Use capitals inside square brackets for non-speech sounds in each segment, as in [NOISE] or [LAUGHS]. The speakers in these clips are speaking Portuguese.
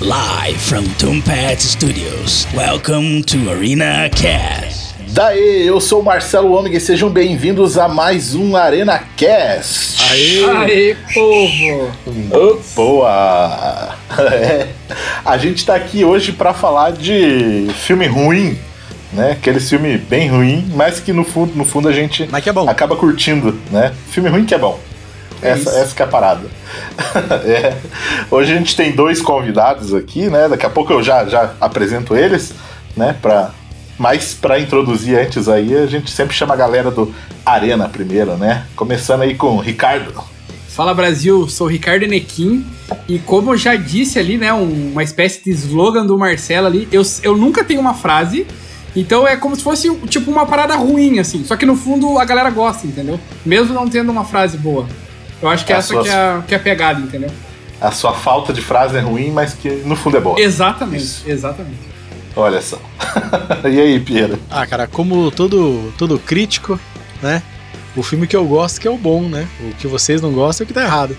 Live from Tombat Studios. Welcome to Arena Cast. Daí, eu sou o Marcelo Ômega e sejam bem-vindos a mais um Arena Cast. Aê! Aê, povo! Boa! [LAUGHS] É. A gente tá aqui hoje para falar de filme ruim, né? Aquele filme bem ruim, mas que no fundo, no fundo a gente mas que é bom. acaba curtindo, né? Filme ruim que é bom. É essa, essa que é a parada. [LAUGHS] é. Hoje a gente tem dois convidados aqui, né? Daqui a pouco eu já, já apresento eles, né? Pra, mas para introduzir antes aí, a gente sempre chama a galera do Arena primeiro, né? Começando aí com o Ricardo. Fala Brasil, sou o Ricardo Nequim e como eu já disse ali, né, uma espécie de slogan do Marcelo ali, eu, eu nunca tenho uma frase, então é como se fosse tipo uma parada ruim, assim, só que no fundo a galera gosta, entendeu? Mesmo não tendo uma frase boa. Eu acho que a essa sua... que, é a, que é a pegada, entendeu? A sua falta de frase é ruim, mas que no fundo é boa. Exatamente, Isso. exatamente. Olha só. [LAUGHS] e aí, Pierre? Ah, cara, como todo, todo crítico, né? O filme que eu gosto que é o bom, né? O que vocês não gostam é o que tá errado.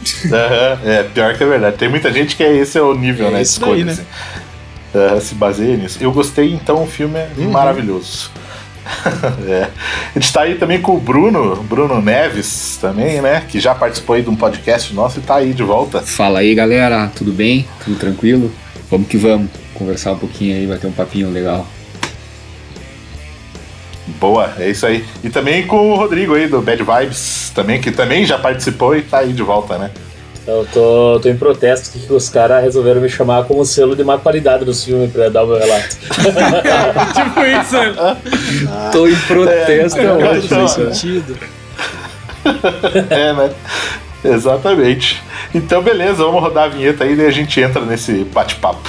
[LAUGHS] é, pior que é verdade. Tem muita gente que é esse é o nível, é né? Esse daí, né? Assim. Uh, se baseia nisso. Eu gostei, então o filme é uhum. maravilhoso. [LAUGHS] é. A gente tá aí também com o Bruno, Bruno Neves também, né? Que já participou aí de um podcast nosso e tá aí de volta. Fala aí, galera. Tudo bem? Tudo tranquilo? Vamos que vamos. Conversar um pouquinho aí, bater um papinho legal. Boa, é isso aí. E também com o Rodrigo aí do Bad Vibes, também, que também já participou e tá aí de volta, né? Eu tô, tô em protesto que os caras resolveram me chamar como selo de má qualidade do filme pra dar o meu relato. [LAUGHS] tipo isso. Ah, tô em protesto, é, é, [LAUGHS] é, faz sentido. é, né? Exatamente. Então, beleza, vamos rodar a vinheta aí e a gente entra nesse bate-papo.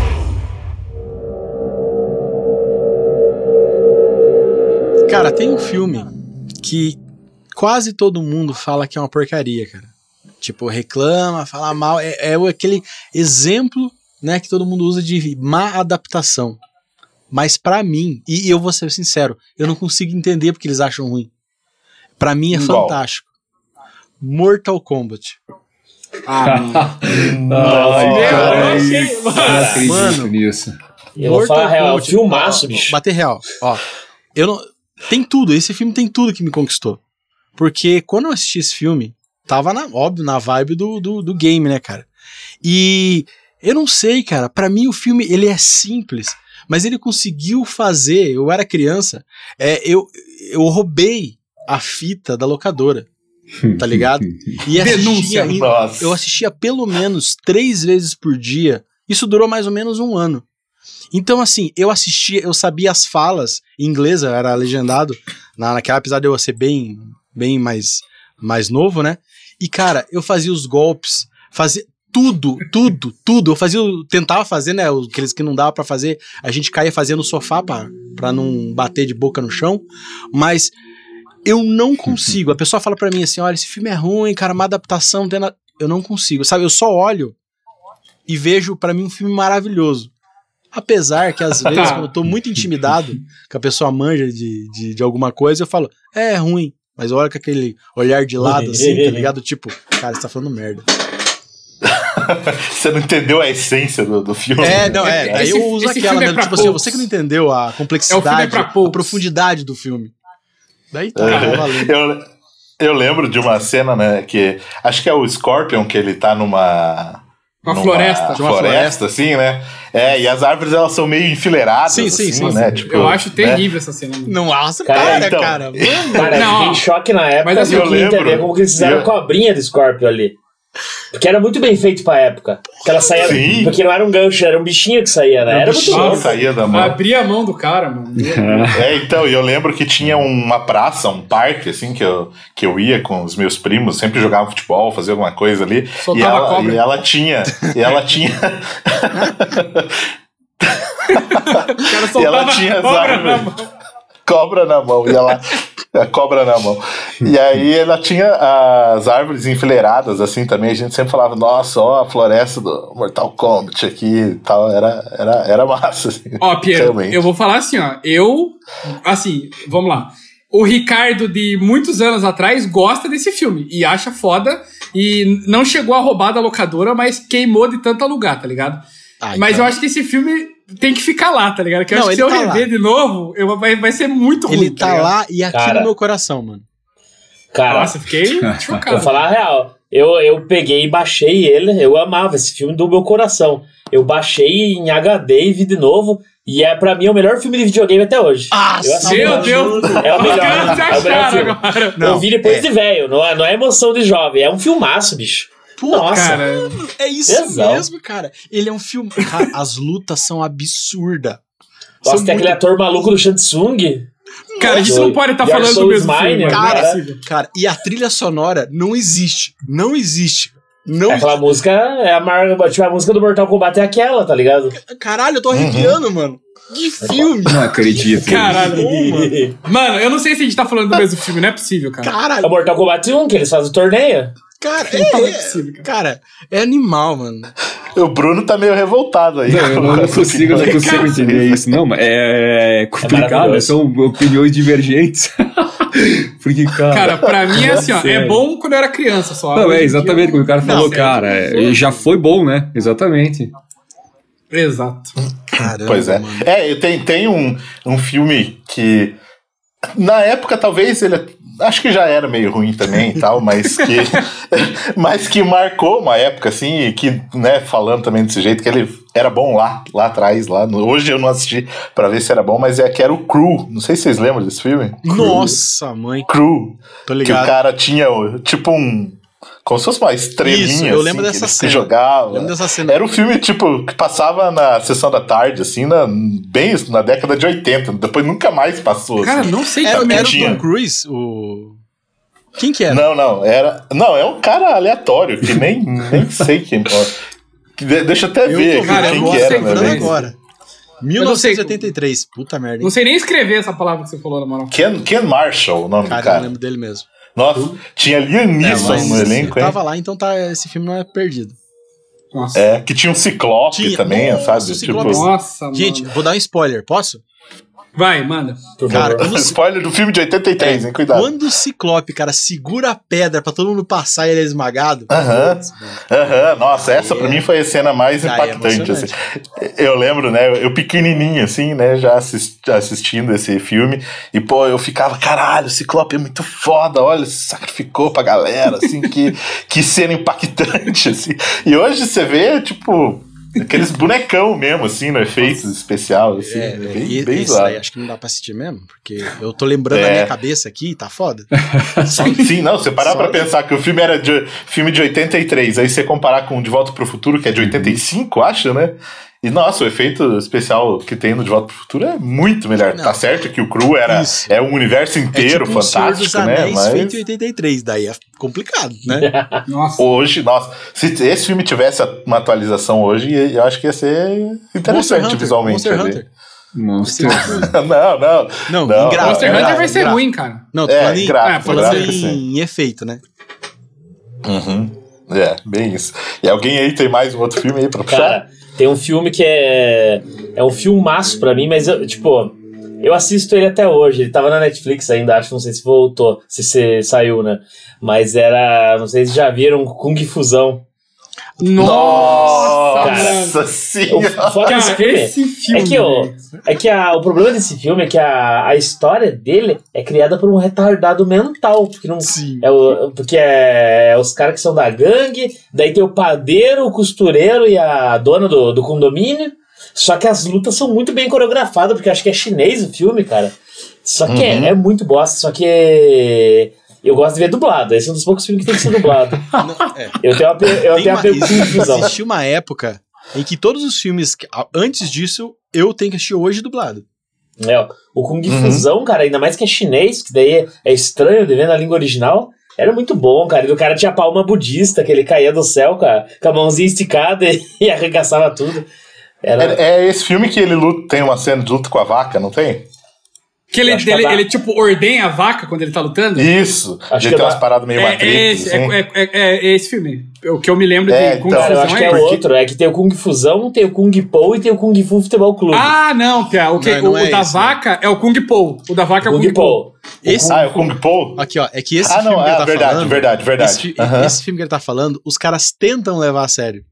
Cara, tem um filme que quase todo mundo fala que é uma porcaria, cara. Tipo, reclama, fala mal. É, é aquele exemplo né, que todo mundo usa de má adaptação. Mas para mim, e eu vou ser sincero, eu não consigo entender porque eles acham ruim. Para mim é Igual. fantástico. Mortal Kombat. Ah, [LAUGHS] Nossa, cara, mano, nisso. Eu vou falar real, filmaço, bicho. Bater real. Ó, eu não, tem tudo, esse filme tem tudo que me conquistou. Porque quando eu assisti esse filme, tava, na, óbvio, na vibe do, do, do game, né, cara? E eu não sei, cara, para mim o filme, ele é simples, mas ele conseguiu fazer, eu era criança, é, eu, eu roubei a fita da locadora, tá ligado? E [LAUGHS] assistia, eu assistia pelo menos três vezes por dia, isso durou mais ou menos um ano. Então, assim, eu assistia, eu sabia as falas em inglês, eu era legendado na, naquela, apesar de eu ser bem, bem mais, mais novo, né? E, cara, eu fazia os golpes, fazia tudo, tudo, tudo. Eu fazia, tentava fazer, né? Aqueles que não dava para fazer, a gente caía fazendo no sofá pra não bater de boca no chão, mas eu não consigo. A pessoa fala para mim assim: olha, esse filme é ruim, cara, uma adaptação. Eu não consigo, sabe? Eu só olho e vejo para mim um filme maravilhoso. Apesar que às [LAUGHS] vezes, quando eu tô muito intimidado, que a pessoa manja de, de, de alguma coisa, eu falo, é, é ruim. Mas olha com aquele olhar de lado, assim, tá ligado? Tipo, cara, você tá falando merda. [LAUGHS] você não entendeu a essência do, do filme. É, não, é. Aí eu uso aquela, é né? tipo assim, você que não entendeu a complexidade, é a profundidade do filme. Daí tá, é, valendo. Eu, eu lembro de uma cena, né, que acho que é o Scorpion, que ele tá numa uma floresta. Uma floresta, floresta, assim, né? É, e as árvores elas são meio enfileiradas. Sim, sim, assim, sim. Né? Tipo, eu acho terrível né? essa cena. Nossa, cara, para, então, cara. [LAUGHS] Cara, não, eu fiquei em choque na época. Mas assim, eu, eu lembro, entender como que eles fizeram eu... cobrinha do Scorpio ali. Porque era muito bem feito pra época. Porque ela saía. Sim. Porque não era um gancho, era um bichinho que saía, né? Era muito bichinho. louco. saía da mão. Abria a mão do cara, mano. [LAUGHS] É, então, e eu lembro que tinha uma praça, um parque, assim, que eu, que eu ia com os meus primos, sempre jogava futebol, fazia alguma coisa ali. E ela, cobra. e ela tinha. E ela [LAUGHS] tinha. O cara [LAUGHS] e ela tinha as cobra na árvores. mão. Cobra na mão. E ela. A [LAUGHS] cobra na mão. E aí ela tinha as árvores enfileiradas, assim, também. A gente sempre falava, nossa, ó, a floresta do Mortal Kombat aqui e tal. Era, era, era massa, assim. Ó, Piero, Realmente. eu vou falar assim, ó. Eu, assim, vamos lá. O Ricardo de muitos anos atrás gosta desse filme e acha foda. E não chegou a roubar da locadora, mas queimou de tanto alugar, tá ligado? Ah, mas então. eu acho que esse filme tem que ficar lá, tá ligado? Que eu Não, acho que se ele eu tá lá. rever de novo, eu, vai, vai ser muito ruim. Ele tá ligado? lá e aqui Cara. no meu coração, mano. Cara, Nossa, eu fiquei [LAUGHS] Vou chocado. falar a real. Eu, eu peguei e baixei ele. Eu amava esse filme do meu coração. Eu baixei em HD e vi de novo. E é pra mim o melhor filme de videogame até hoje. Ah. Meu Deus! É o melhor. [LAUGHS] É o melhor filme. agora. Não, eu vi depois é. de velho. Não é, não é emoção de jovem. É um filmaço, bicho. Pô, Nossa. Cara, É isso Exato. mesmo, cara. Ele é um filme. Cara, [LAUGHS] as lutas são absurdas. Nossa, São tem muito- aquele ator maluco do Shansung. cara, a gente não pode estar Your falando do mesmo filme. É cara. possível. Cara, e a trilha sonora não existe. Não existe. Não Aquela música é a, mar... tipo, a música do Mortal Kombat é aquela, tá ligado? Caralho, eu tô arrepiando, mano. Que filme. Não acredito. Caralho. Mano. Mano, eu não sei se a gente tá falando do mesmo filme, não é possível, cara. É o Caralho, Mortal Kombat 1, que eles fazem o torneio. Cara, Não é é, possível, cara. cara, é animal, mano. O Bruno tá meio revoltado aí. Não, eu não, não [LAUGHS] consigo, não consigo entender isso. Não, mas é complicado, maravilhoso. são opiniões divergentes. [LAUGHS] Porque, cara. Cara, pra mim é assim, ó. É bom quando eu era criança só. não, é exatamente eu- como o cara falou, sério. cara. é, já foi bom, né? Exatamente. Exato. Caramba, Pois é. mano. É, tem, tem um, um filme que. Na época, talvez ele. Acho que já era meio ruim também e tal, mas que. [LAUGHS] mas que marcou uma época, assim, e que, né, falando também desse jeito, que ele era bom lá, lá atrás, lá. no- hoje eu não assisti pra ver se era bom, mas é que era o Crew. Não sei se vocês lembram desse filme. Nossa, mãe. Crew. Tô Que o ligado. cara tinha, o- tipo, um. Como se fosse uma estrelinha. Isso, eu lembro assim, dessa que cena. jogava. Lembro dessa cena. Era um filme, tipo, que passava na sessão da tarde, assim, na, bem na década de 80. Depois nunca mais passou. Cara, assim. não sei Era, também. era o. Tom Cruise? O. Quem que era? Não, não, era. Não, é um cara aleatório, que nem, [LAUGHS] nem sei quem. ó, que de- deixa eu até Eu ver tô aqui cara, eu quem não que era, né? é agora. Eu não sei. 1983. Puta merda. Não Hein? sei nem escrever essa palavra que você falou, na moral. Ken, Ken Marshall, o nome Cara, do eu não cara. lembro dele mesmo. Nossa, tinha Liam Neeson mas no elenco, eu hein? tava lá, então tá, esse filme não é perdido. Nossa. É, que tinha um ciclope Tinha- também, Nossa, sabe? o Ciclope. Tipo, Nossa, Gente, mano. vou dar um spoiler, posso? Vai, manda. Cara, quando, [LAUGHS] spoiler do filme de 83, hein? Cuidado. quando o Ciclope, cara, segura a pedra pra todo mundo passar e ele é esmagado. Aham. mano. Aham, nossa, essa pra mim foi a cena mais é impactante. assim. Eu lembro, né? Eu pequenininho, assim, né? Já assis- assistindo esse filme. E, pô, eu ficava, caralho, o Ciclope é muito foda. Olha, se sacrificou pra galera, assim, que, que cena impactante, [LAUGHS] assim. E hoje você vê, tipo, aqueles bonecão mesmo, assim, no efeito especial, assim. É, bem, e, bem esse zoado. daí acho que não dá pra assistir mesmo, porque eu tô lembrando É. na minha cabeça aqui, tá foda. [LAUGHS] Só Sim, não, você parar Só- pra pensar que o filme era de filme de 83, aí você comparar com De Volta pro Futuro, que é de 85, acho, né? E nossa, o efeito especial que tem no De Volta pro Futuro é muito melhor. Não. Tá certo que o Cru era Isso. é um universo é inteiro tipo um Senhor dos fantástico, né? Anéis Mas feito em 83, daí é complicado, né? [LAUGHS] Nossa. hoje, nossa, se esse filme tivesse uma atualização hoje, eu acho que ia ser interessante Hunter, visualmente. Monster ali. Hunter. Monstro. [LAUGHS] não, não. Não, Não, gra- Monster é, Hunter é, vai ser gra- ruim, cara. Não, tô É, falando em, gráfico, é, falando gráfico, em, em efeito, né? Uhum. É, bem isso. E alguém aí tem mais um outro filme aí pra puxar? Cara, tem um filme que é. É um filmaço pra mim, mas eu, tipo. Eu assisto ele até hoje. Ele tava na Netflix ainda, acho. Não sei se voltou, se, se saiu, né? Mas era. Não sei se já viram Kung Fusão. Nossa. Nossa O senhora! desse Cara, filme esse filme. é que, velho. é que a, o problema desse filme é que a, a história dele é criada por um retardado mental. Porque, não, Sim. é o, porque é, os caras que são da gangue, daí tem o padeiro, o costureiro e a dona do, do condomínio. Só que as lutas são muito bem coreografadas, porque eu acho que é chinês o filme, cara. Só que é, Uhum. é muito bosta, só que Eu gosto de ver dublado. Esse é um dos poucos filmes que tem que ser dublado. [LAUGHS] é. Eu tenho pe- eu Tem tenho uma, confusão. existiu uma época em que todos os filmes, que- a- antes disso, eu tenho que assistir hoje dublado. É, ó, o Kung Uhum. Fusão, cara, ainda mais que é chinês, que daí é estranho de ver na língua original. Era muito bom, cara. E o cara tinha palma budista, que ele caía do céu com a, com a mãozinha esticada e, [LAUGHS] e arregaçava tudo. Era, É, é esse filme que ele luta, tem uma cena de luta com a vaca, não tem? Que ele, que ele, ele, tipo, ordenha a vaca quando ele tá lutando? Isso. Acho ele que tem é umas da- paradas meio É, é, matrix, esse, assim. é, é- é- é esse filme. O que eu me lembro É, de Kung então, cara, eu Fusão acho que é esse. outro. É que tem o Kung Fusão, tem o Kung Po e tem o Kung Fu Futebol Clube. Ah, não, Pia. O, que, Não, não o, é o da esse, né? vaca é o Kung Po. O da vaca é o Kung Kung Po. Esse, Ah, é o Kung Po? aqui, ó, é que esse Ah, filme não, que ele é tá verdade, falando, verdade, verdade. Esse, fi- Aham. esse filme que ele tá falando, os caras tentam levar a sério.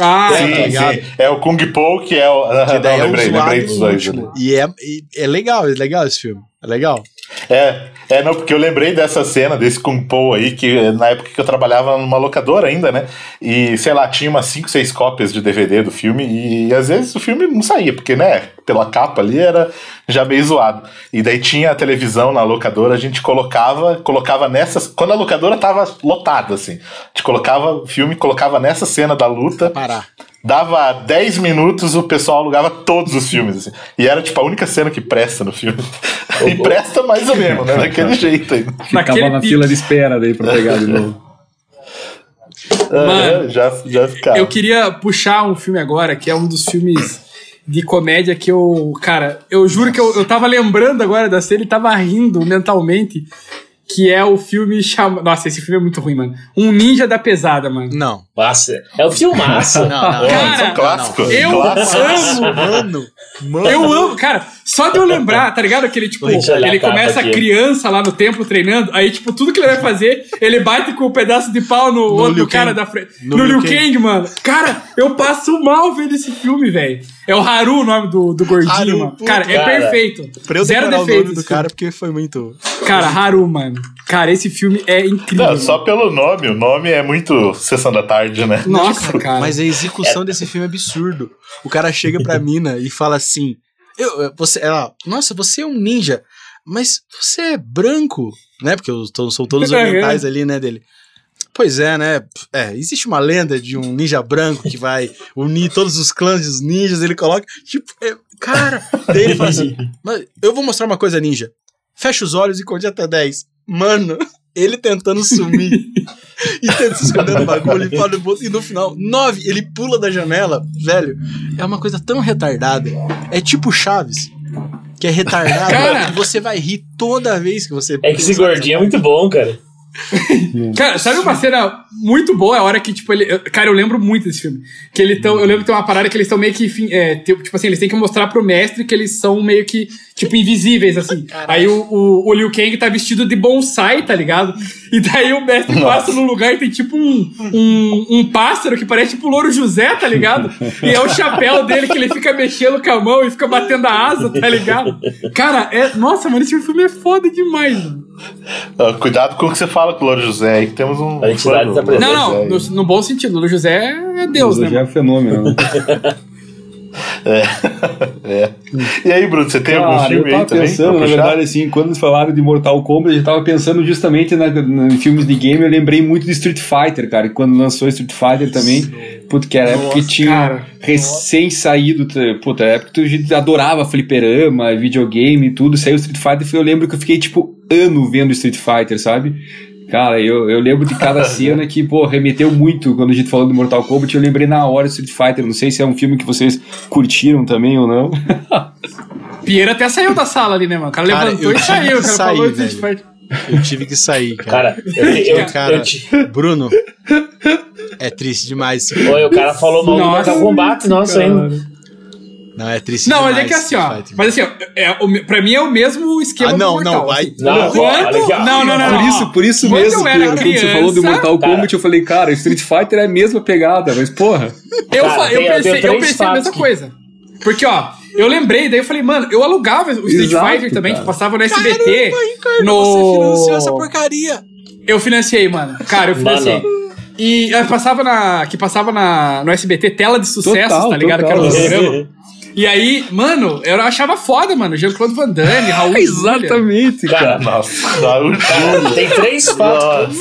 Ah, Sim, tá ligado. sim. É o Kung Po que é o. Que daí [LAUGHS] não, é o lembrei, dos dois. E é, e é legal, é legal esse filme. É legal. É, é, não, porque eu lembrei dessa cena, desse Kung Po aí, que na época que eu trabalhava numa locadora ainda, né? E, sei lá, tinha umas 5, 6 cópias de DVD do filme, e, às vezes o filme não saía, porque, né, pela capa ali era já meio zoado. E daí tinha a televisão na locadora, a gente colocava, colocava nessas. Quando a locadora tava lotada, assim, a gente colocava o filme, colocava nessa cena da luta, Parar. Dava 10 minutos, o pessoal alugava todos os filmes, assim. E era, tipo, a única cena que presta no filme. [LAUGHS] e presta mais ou menos, né? Daquele jeito aí. Ficava na fila de espera daí pra pegar de novo. [LAUGHS] Mano, É, já, já ficava. Eu queria puxar um filme agora, que é um dos filmes de comédia que eu. Cara, eu juro que eu, eu tava lembrando agora da cena e tava rindo mentalmente. Que é o filme chama. Nossa, esse filme é muito ruim, mano. Um Ninja da Pesada, mano. Não. Nossa, é o filmaço. [LAUGHS] Não, não. Cara, São clássicos. eu clássicos. amo, Mano, mano. Eu amo, cara, só de eu lembrar, tá ligado? Que ele, tipo, ele começa aqui. criança lá no templo treinando, aí, tipo, tudo que ele vai fazer, ele bate com o pedaço de pau no, outro Liu cara Kang. da frente. No No, Liu Liu Kang. Kang, mano. Cara, eu passo mal vendo esse filme, velho. É o Haru o nome do, do gordinho, Haru, mano. puta. Cara, é Cara, perfeito. Pra eu Zero decorar o nome do cara, porque foi muito... Cara, Haru, mano. Cara, esse filme é incrível. Não, só pelo nome. O nome é muito Sessão da Tarde, né? Nossa, cara. Mas a execução desse filme é absurdo. O cara chega pra [LAUGHS] mina e fala assim: eu, eu- você, ela, Nossa, você é um ninja, mas você é branco, né? Porque os- to- são todos [LAUGHS] orientais ali, né? Dele. Pois é, né? É, existe uma lenda de um ninja branco que vai unir todos os clãs dos ninjas. Ele coloca, tipo, é, cara. Daí ele fala assim: [LAUGHS] Mas eu vou mostrar uma coisa ninja. Fecha os olhos e conte até 10. Mano, ele tentando sumir [LAUGHS] e tenta se esconder no bagulho e, fala, e no final, 9, ele pula da janela. Velho, é uma coisa tão retardada. É tipo Chaves. Que é retardado Cara. e você vai rir toda vez que você. É que esse gordinho é muito bom, cara. [LAUGHS] Cara, sabe uma cena muito boa? É a hora que, tipo, ele. eu- Cara, eu lembro muito desse filme. Que ele tão, eu lembro que tem uma parada que eles estão meio que. enfim, é, tipo assim, eles têm que mostrar pro mestre que eles são meio que, tipo, invisíveis, assim. Aí o, o, o Liu Kang tá vestido de bonsai, tá ligado? E daí o mestre passa num lugar e tem tipo um, um, um pássaro que parece tipo o Louro José, tá ligado? E é o chapéu dele que ele fica mexendo com a mão e fica batendo a asa, tá ligado? Cara, é. Nossa, mano, esse filme é foda demais, mano. Ah, Cuidado com o que você fala com o Louro José aí, que temos um. A entidade presente. Louro Não, não, José no, no bom sentido. O Louro José é Deus, né? já mano? é fenômeno. né? aí. [LAUGHS] É. E aí, Bruno, você tem algum Cara, eu filme tava aí também? pensando, pra na verdade, assim, quando eles falaram de Mortal Kombat, eu tava pensando justamente na, na- em filmes de game, eu lembrei muito de Street Fighter, cara, e quando lançou Street Fighter também, puto, que era a época que tinha cara. recém saído, t- puta, a época que a gente adorava fliperama, videogame e tudo, saiu Street Fighter, e eu lembro que eu fiquei, tipo, ano vendo Street Fighter, sabe? Cara, eu, eu lembro de cada [LAUGHS] cena que, pô, remeteu muito quando a gente falou de Mortal Kombat, eu lembrei na hora de Street Fighter, não sei se é um filme que vocês curtiram também ou não. [LAUGHS] Pinheiro até saiu da sala ali, né, mano? O cara, Cara, levantou e saiu. O cara que falou sair, Street. Fighter. Eu tive que sair, cara. Cara, eu, eu, Cara, eu te- Bruno, é triste demais. Oi, o cara falou mal do Nossa, Mortal Kombat, nossa, ainda. Não, é triste Não, mas é que assim, ó. Mas assim, ó, é, o, me- pra mim é o mesmo esquema Ah, não, do Mortal. não, vai. assim. Não, Quando- não, não, não, Por isso, por isso Quando mesmo, eu era que quando você falou do criança- Mortal Cara. Kombat, eu falei, cara, Street Fighter é a mesma pegada, mas porra. Eu, Cara, eu tem- pensei, eu pensei a mesma que- coisa. Porque, ó, eu lembrei, daí eu falei, mano, eu alugava o Street Exato, Fighter também, cara. que passava no SBT. Caramba, Ricardo, no... você financiou essa porcaria. Eu financiei, mano. Cara, eu financiei. Mano. E eh, passava na. Que passava na, no SBT tela de sucessos, Total, tá ligado? total. Que era um programa. [LAUGHS] E aí, mano, eu achava foda, mano. Jean-Claude Van Damme, Raul. Exatamente, Cara, cara. Nossa, Raul tem três fatos.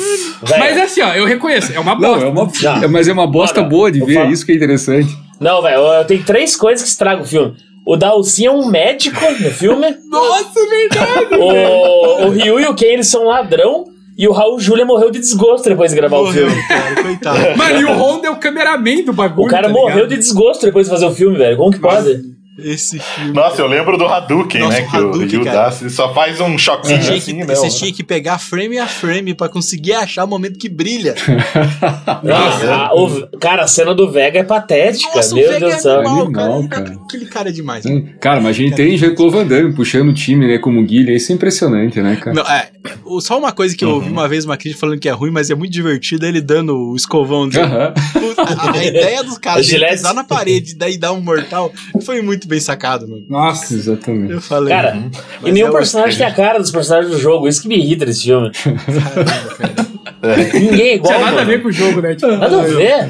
Mas assim, ó, eu reconheço, é uma Não, bosta. é uma, Não. é- mas é uma bosta boa de ver, falo- isso que é interessante. Não, velho, eu tenho três coisas que estragam o filme. O Dalsin é um médico no filme. Nossa, é verdade. O, o Ryu e o Ken, eles são ladrão. E o Raul Júlia morreu de desgosto depois de gravar o Morreu, filme. cara, coitado. Mano, e o Honda é o cameraman do bagulho. O cara tá morreu ligado? de desgosto depois de fazer o filme, velho. Como que pode? Esse filme. Nossa, eu lembro do Hadouken, Nossa, né? o Que o Hadouken, cara. dá, ele só faz um choquinho Você tinha, assim, que, né? você tinha que pegar frame a frame pra conseguir achar o momento que brilha. [LAUGHS] Nossa, a- o- cara, a cena do Vega é patética. Nossa, o Meu Vega Deus do é céu. animal, Animal, cara. Ele- cara. Aquele cara é demais. Cara, mas a gente tem Jean-Claude Van Damme puxando o time, né, como guilha. Isso é impressionante, né, cara? Não, é, o- só uma coisa que eu ouvi uma vez uma crítica falando que é ruim, mas é muito divertido é ele dando o escovão dele. Aham. A, a ideia dos [LAUGHS] caras de pisar na parede e daí dar um mortal foi muito bem sacado, mano. Nossa. Exatamente. Eu falei. Cara, Mas e nenhum é o- personagem tem a cara dos personagens do jogo. Isso que me irrita nesse filme. [LAUGHS] Caramba, cara. [LAUGHS] Ninguém é Não igual. tinha nada a ver com o jogo, né? Tipo, Nada a ver.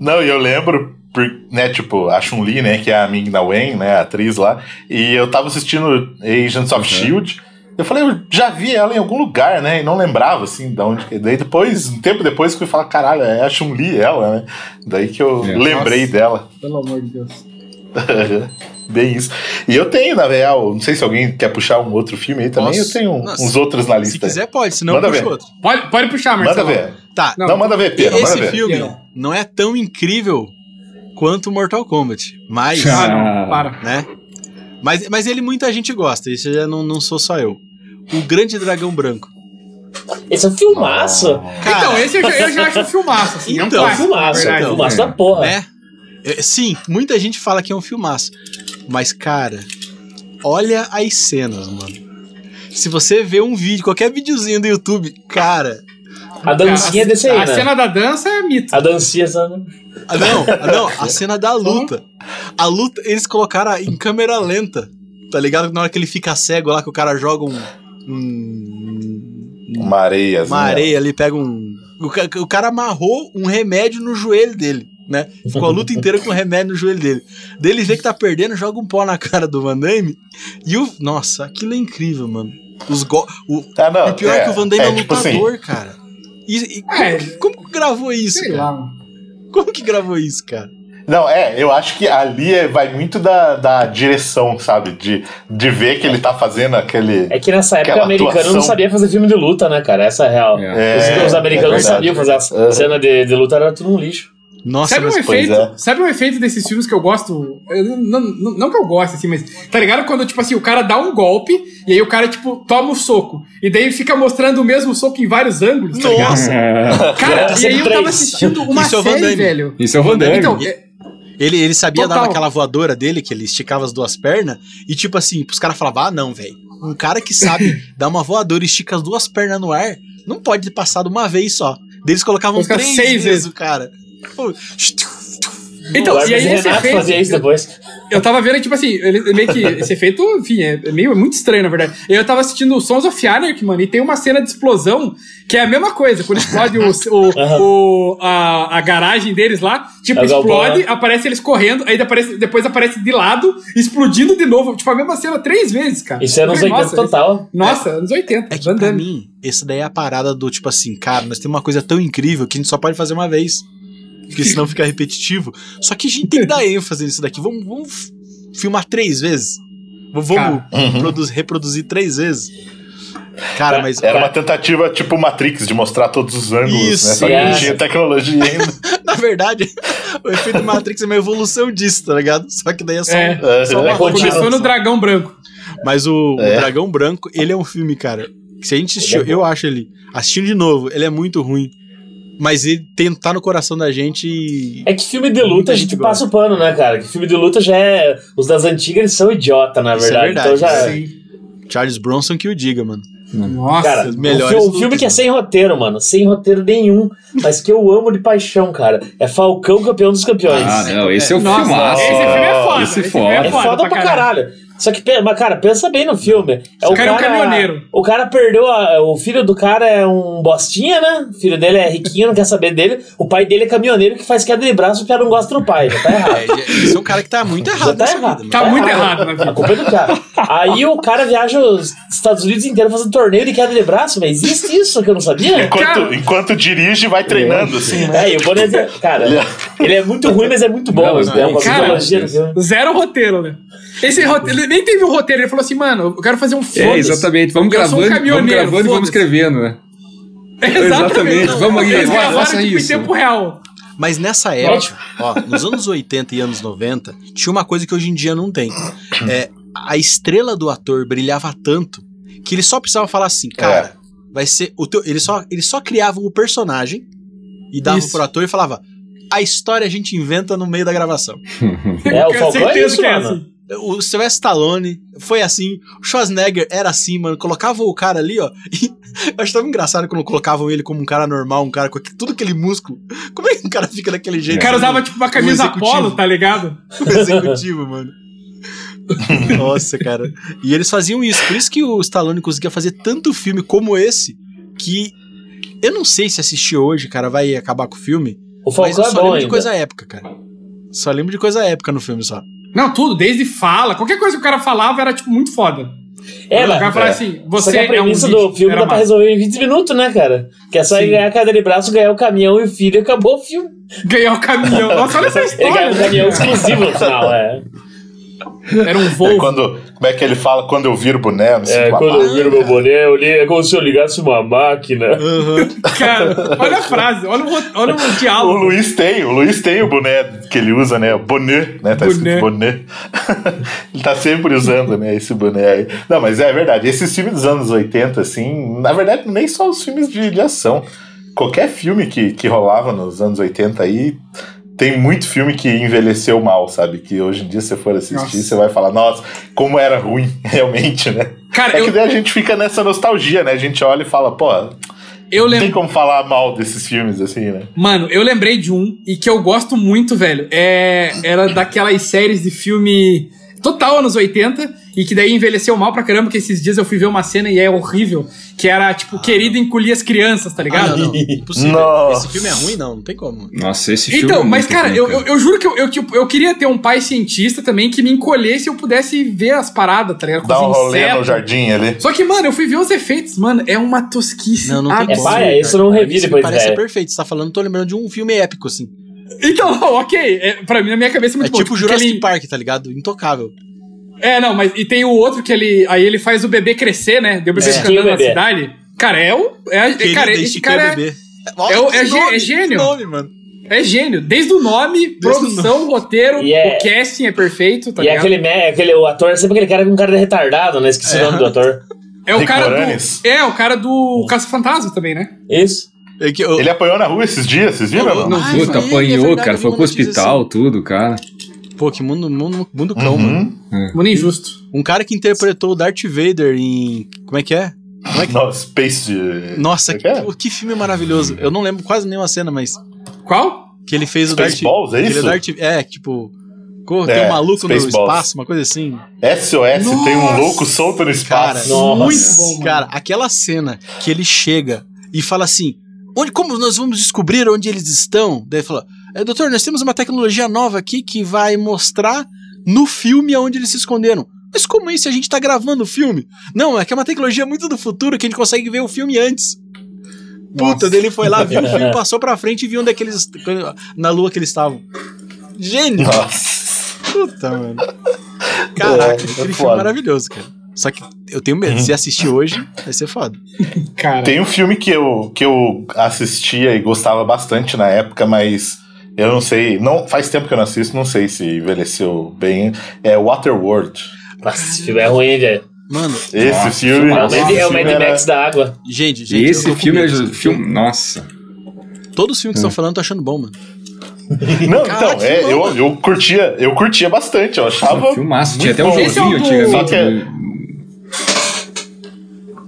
Não, e eu lembro, por- né, tipo, a Chun-Li, né, que é a Ming Na Wen, né, a atriz lá, e eu tava assistindo Agents of S.H.I.E.L.D., eu falei, eu já vi ela em algum lugar, né, e não lembrava, assim, da onde que... Daí depois, um tempo depois, que eu fui falar, caralho, é a Chun-Li ela, né, daí que eu É. lembrei Nossa. dela. Pelo amor de Deus. Bem isso. E eu tenho, na real, não sei se alguém quer puxar um outro filme aí também, Posso? eu tenho Nossa. uns outros na lista. Se quiser, pode, senão Manda eu puxo ver. outro. Pode, pode puxar, Manda Marcelo. ver. Tá. Não, Não, manda ver, manda Esse ver. filme Não. não é tão incrível quanto Mortal Kombat, mas, Ah, não, para. né? Mas, mas ele muita gente gosta, isso já não, não sou só eu. O Grande Dragão Branco. Esse é um filmaço. Cara, Então, esse eu, já- eu já acho um filmaço, assim. é um Então, É um clássico, filmaço. É um filmaço é. da porra. né? É, Sim, muita gente fala que é um filmaço. Mas, cara, olha as cenas, mano. Se você vê um vídeo, qualquer videozinho do YouTube, cara. A dancinha é desse aí, A né? cena da dança é mito. A dancinha? Ah, não, ah, não, a [LAUGHS] cena da luta. A luta, eles colocaram em câmera lenta. Tá ligado? Na hora que ele fica cego lá, que o cara joga um. um Uma areia. uma areia ali, pega um. O, o cara amarrou um remédio no joelho dele, né? Ficou a luta inteira com remédio no joelho dele. Daí ele vê que tá perdendo, joga um pó na cara do Van Damme. E o. Nossa, aquilo é incrível, mano. Os go... o, Ah, não, e o pior é, que o Van Damme é, um tipo assim, lutador, cara. E, e É. como, como que gravou isso, Sei cara? lá. Como que gravou isso, cara? Não, é, eu acho que ali é- vai muito da, da direção, sabe? De, de ver que ele tá fazendo aquele. É que nessa época o americano atuação. não sabia fazer filme de luta, né, cara? Essa é a real. É. Os, os americanos não é verdade. sabiam fazer a cena de, de luta, era tudo um lixo. Nossa, Sabe um, efeito, é. sabe um efeito desses filmes que eu gosto? Eu não, não, não que eu goste, assim, mas. Tá ligado? Quando, tipo assim, o cara dá um golpe e aí o cara, tipo, toma o soco. E daí fica mostrando o mesmo soco em vários ângulos, tá? Nossa! [LAUGHS] Cara, Tá e aí eu tava assistindo uma Isso é série, Damme. velho. Isso é o Van Damme. Então, é- Ele, ele sabia Total. dar naquela voadora dele, que ele esticava as duas pernas, e tipo assim, os caras falavam, ah, não, velho. Um cara que sabe [LAUGHS] dar uma voadora e estica as duas pernas no ar, não pode ter passado uma vez só. Daí Eles colocavam três seis vezes. o cara. Então, e aí esse Renato efeito. fazia isso depois. Eu tava vendo, tipo assim, ele, meio que. Esse efeito, enfim, é, é meio é muito estranho, na verdade. Eu tava assistindo o Sons of Anarchy, mano, e tem uma cena de explosão que é a mesma coisa. Quando explode o, o, o- a, a garagem deles lá, tipo, É o galpão, explode, né? aparece eles correndo, aí aparece, depois aparece de lado, explodindo de novo. Tipo, a mesma cena três vezes, cara. Isso é Eu nos falei, 80 nossa, total. Nossa, anos 80. É que pra mim, esse daí é a parada do tipo assim, cara, nós temos uma coisa tão incrível que a gente só pode fazer uma vez. Porque senão fica repetitivo. Só que a gente tem que dar [LAUGHS] ênfase nisso daqui. Vamos, vamos filmar três vezes. Vamos Uhum. produzir- reproduzir três vezes. Cara, mas. Era uma tentativa tipo Matrix de mostrar todos os ângulos, Isso, né? Só que não é. tinha tecnologia [LAUGHS] ainda. Na verdade, o efeito Matrix é uma evolução disso, tá ligado? Só que daí é só, É. um- só uma É contínuo. Começou no. Dragão Branco. Mas o, o É. Dragão Branco, ele é um filme, cara. que Se a gente assistiu, eu acho ele. Assistindo de novo, ele é muito ruim. Mas ele tem, tá no coração da gente. É que filme de luta a gente gente passa o pano, né, cara? Que filme de luta já é. Os das antigas eles são idiota, na Isso é verdade. verdade, Então já. Sim. Charles Bronson que o diga, mano. Nossa. Cara, As o, melhores lutas, filme que é sem roteiro, mano. Sem roteiro nenhum. mas que eu amo de paixão, cara. É Falcão, campeão dos campeões. Ah, não, esse é o Nossa, filmaço. esse filme é foda. Esse esse filme foda. É foda pra caralho. Só que, mas, cara, pensa bem no filme. É O cara é um caminhoneiro. O cara perdeu. a- o filho do cara é um bostinha, né? O filho dele é riquinho, não quer saber dele. O pai dele é caminhoneiro que faz queda de braço porque ela não gosta do pai. Já tá errado. É, esse é um cara que tá muito Já errado tá nessa errado. vida. Tá mano. muito errado na vida. A culpa é do cara. Aí o cara viaja os Estados Unidos inteiro fazendo torneio de queda de braço, mas existe isso que eu não sabia? Enquanto, Cara- enquanto dirige, vai treinando, assim, né? É, e o Boné, cara, ele é muito ruim, mas é muito bom. Não, né? É uma cara, psicologia. Zero roteiro, né? Esse roteiro, nem teve um roteiro, ele falou assim, mano, eu quero fazer um foda É, exatamente. Vamos Eu sou um gravando, vamos gravando e vamos escrevendo, né? [LAUGHS] Exatamente. Vamos aqui, Eles ó, gravaram, faça tipo, isso. em tempo real. Mas nessa época, ó, nos anos 80 e anos 90, tinha uma coisa que hoje em dia não tem. É, a estrela do ator brilhava tanto que ele só precisava falar assim, cara, vai ser o teu, ele só ele só criava o personagem e dava Isso. pro ator e falava: "A história a gente inventa no meio da gravação". [LAUGHS] É, o Falcão é isso, é mano. O Sylvester Stallone foi assim, o Schwarzenegger era assim, mano. Colocavam o cara ali, ó. E [LAUGHS] eu acho tão engraçado quando colocavam ele como um cara normal, um cara com tudo aquele músculo. Como é que um cara fica daquele jeito? O cara usava, tipo, uma camisa polo, tá ligado? [LAUGHS] um executivo, mano. [LAUGHS] Nossa, cara. E eles faziam isso. Por isso que o Stallone conseguia fazer tanto filme como esse, que eu não sei se assistir hoje, cara, vai acabar com o filme. O mas eu é só bom lembro de ainda. coisa épica, cara. Só lembro de coisa épica no filme só. Não, tudo, desde fala, qualquer coisa que o cara falava era, tipo, muito foda. É, o cara mas... falava é. assim, você a é um premissa do filme Era dá pra resolver em 20 minutos, né, cara? Que é só ele Sim. ganhar a cadeira de braço, ganhar o caminhão e o filho acabou o filme. Ganhar o caminhão. Nossa, olha essa Ele história. ganha um né, caminhão exclusivo no final, é. Era um É Volvo. quando, como é que ele fala? Quando eu viro boné, eu me sinto É, quando eu viro meu boné, eu li, é como se eu ligasse uma máquina. Cara, olha a frase, olha o, olha o O diálogo. Luiz tem, o Luiz tem o boné que ele usa, né? O boné, né? Tá escrito boné. [LAUGHS] ele tá sempre usando, né? Esse boné aí. Não, mas é verdade. Esses filmes dos anos 80, assim, na verdade, nem só os filmes de, de ação. Qualquer filme que, que rolava nos anos 80 aí. Tem muito filme que envelheceu mal, sabe? Que hoje em dia, se você for assistir, Nossa. você vai falar, nossa, como era ruim, [LAUGHS] realmente, né? Cara, É eu, que daí a gente fica nessa nostalgia, né? A gente olha e fala, pô, eu não tem lembro. como falar mal desses filmes, assim, né? Mano, eu lembrei de um e que eu gosto muito, velho. É, era daquelas séries de filme total anos 80 e que daí envelheceu mal pra caramba, que esses dias eu fui ver uma cena e é horrível, que era tipo, querido encolher as crianças, tá Ah, ligado? não, não. [LAUGHS] Impossível. Nossa. Esse filme é ruim, não. Não tem como. Nossa, esse filme Então, é mas muito cara, ruim, eu, eu, eu juro que eu, eu, tipo, eu queria ter um pai cientista também que me encolhesse e eu pudesse ver as paradas, tá ligado? Com Dá um rolê no jardim ali. Só que, mano, eu fui ver os efeitos, mano, é uma tosquice. Não, não tem como. pai, isso não revi depois, Parece velho. perfeito. Você tá falando, tô lembrando de um filme épico, assim. Então, [LAUGHS] ok, é, pra mim, na minha cabeça é É muito bom. tipo Jurassic aquele- Park, tá ligado? Intocável. É, não, mas e tem o outro que ele. Aí ele faz o bebê crescer, né? Deu o bebê É. fica Quem é o andando na bebê? cidade. Cara, é o. É, Querido, cara, esse estiquei cara é, bebê. é o- é que gê- nome, é gênio. nome, mano. é gênio. Desde o nome, produção, roteiro, E é- o casting é perfeito, tá e é ligado? aquele, aquele, o ator, é sempre aquele cara com cara de retardado, né? Esqueci o nome do ator. É o Rick cara Moranis. do. É, o cara do Caça Fantasma também, né? Isso. É que eu- Ele apanhou na rua esses dias, vocês viram? Não, não? não. Puta, é apanhou, cara. Foi pro hospital, tudo, cara. Pô, que mundo, mundo, mundo cão, mano. Uhum. Muito injusto. Um cara que interpretou o Darth Vader em. Como é que é? Como é que... Nossa, Space. Nossa, é que é? que, filme maravilhoso. Eu não lembro quase nenhuma cena, mas. Qual? Que ele fez o Darth. Spaceballs, é que ele isso? Darth, é, tipo. co- É, tem um maluco no Spaceballs. espaço, uma coisa assim. SOS, tem um Nossa. louco solto no Cara, espaço. Nossa. Muito bom, mano. Cara, aquela cena que ele chega e fala assim: onde, como nós vamos descobrir onde eles estão? Daí ele fala: é, doutor, nós temos uma tecnologia nova aqui que vai mostrar no filme aonde eles se esconderam. Mas como isso? A gente tá gravando o filme? Não, é que é uma tecnologia muito do futuro que a gente consegue ver o filme antes. Puta, Nossa. daí ele foi lá, viu o filme, [LAUGHS] passou pra frente e viu onde é que eles. Na lua que eles estavam. Gênio! Nossa. Puta, mano. Caraca, É, é aquele filme foda. é maravilhoso, cara. Só que eu tenho medo. Se assistir hoje, vai ser foda. Cara. Tem um filme que eu, que eu assistia e gostava bastante na época, mas eu não sei. Não, faz tempo que eu não assisto, não sei se envelheceu bem. É Waterworld. Nossa, esse filme é ruim, velho. Mano, Esse Nossa, filme. É o esse Mad- é o Mad era- Max da água. gente, gente. esse filme é. Filme, nossa. Todos os filmes que estão falando, eu tô achando bom, mano. Não, Caraca, então, é, eu, eu curtia, eu curtia bastante, eu achava. Filmaço. Tinha até um é joguinho do- antigamente. Só que- do-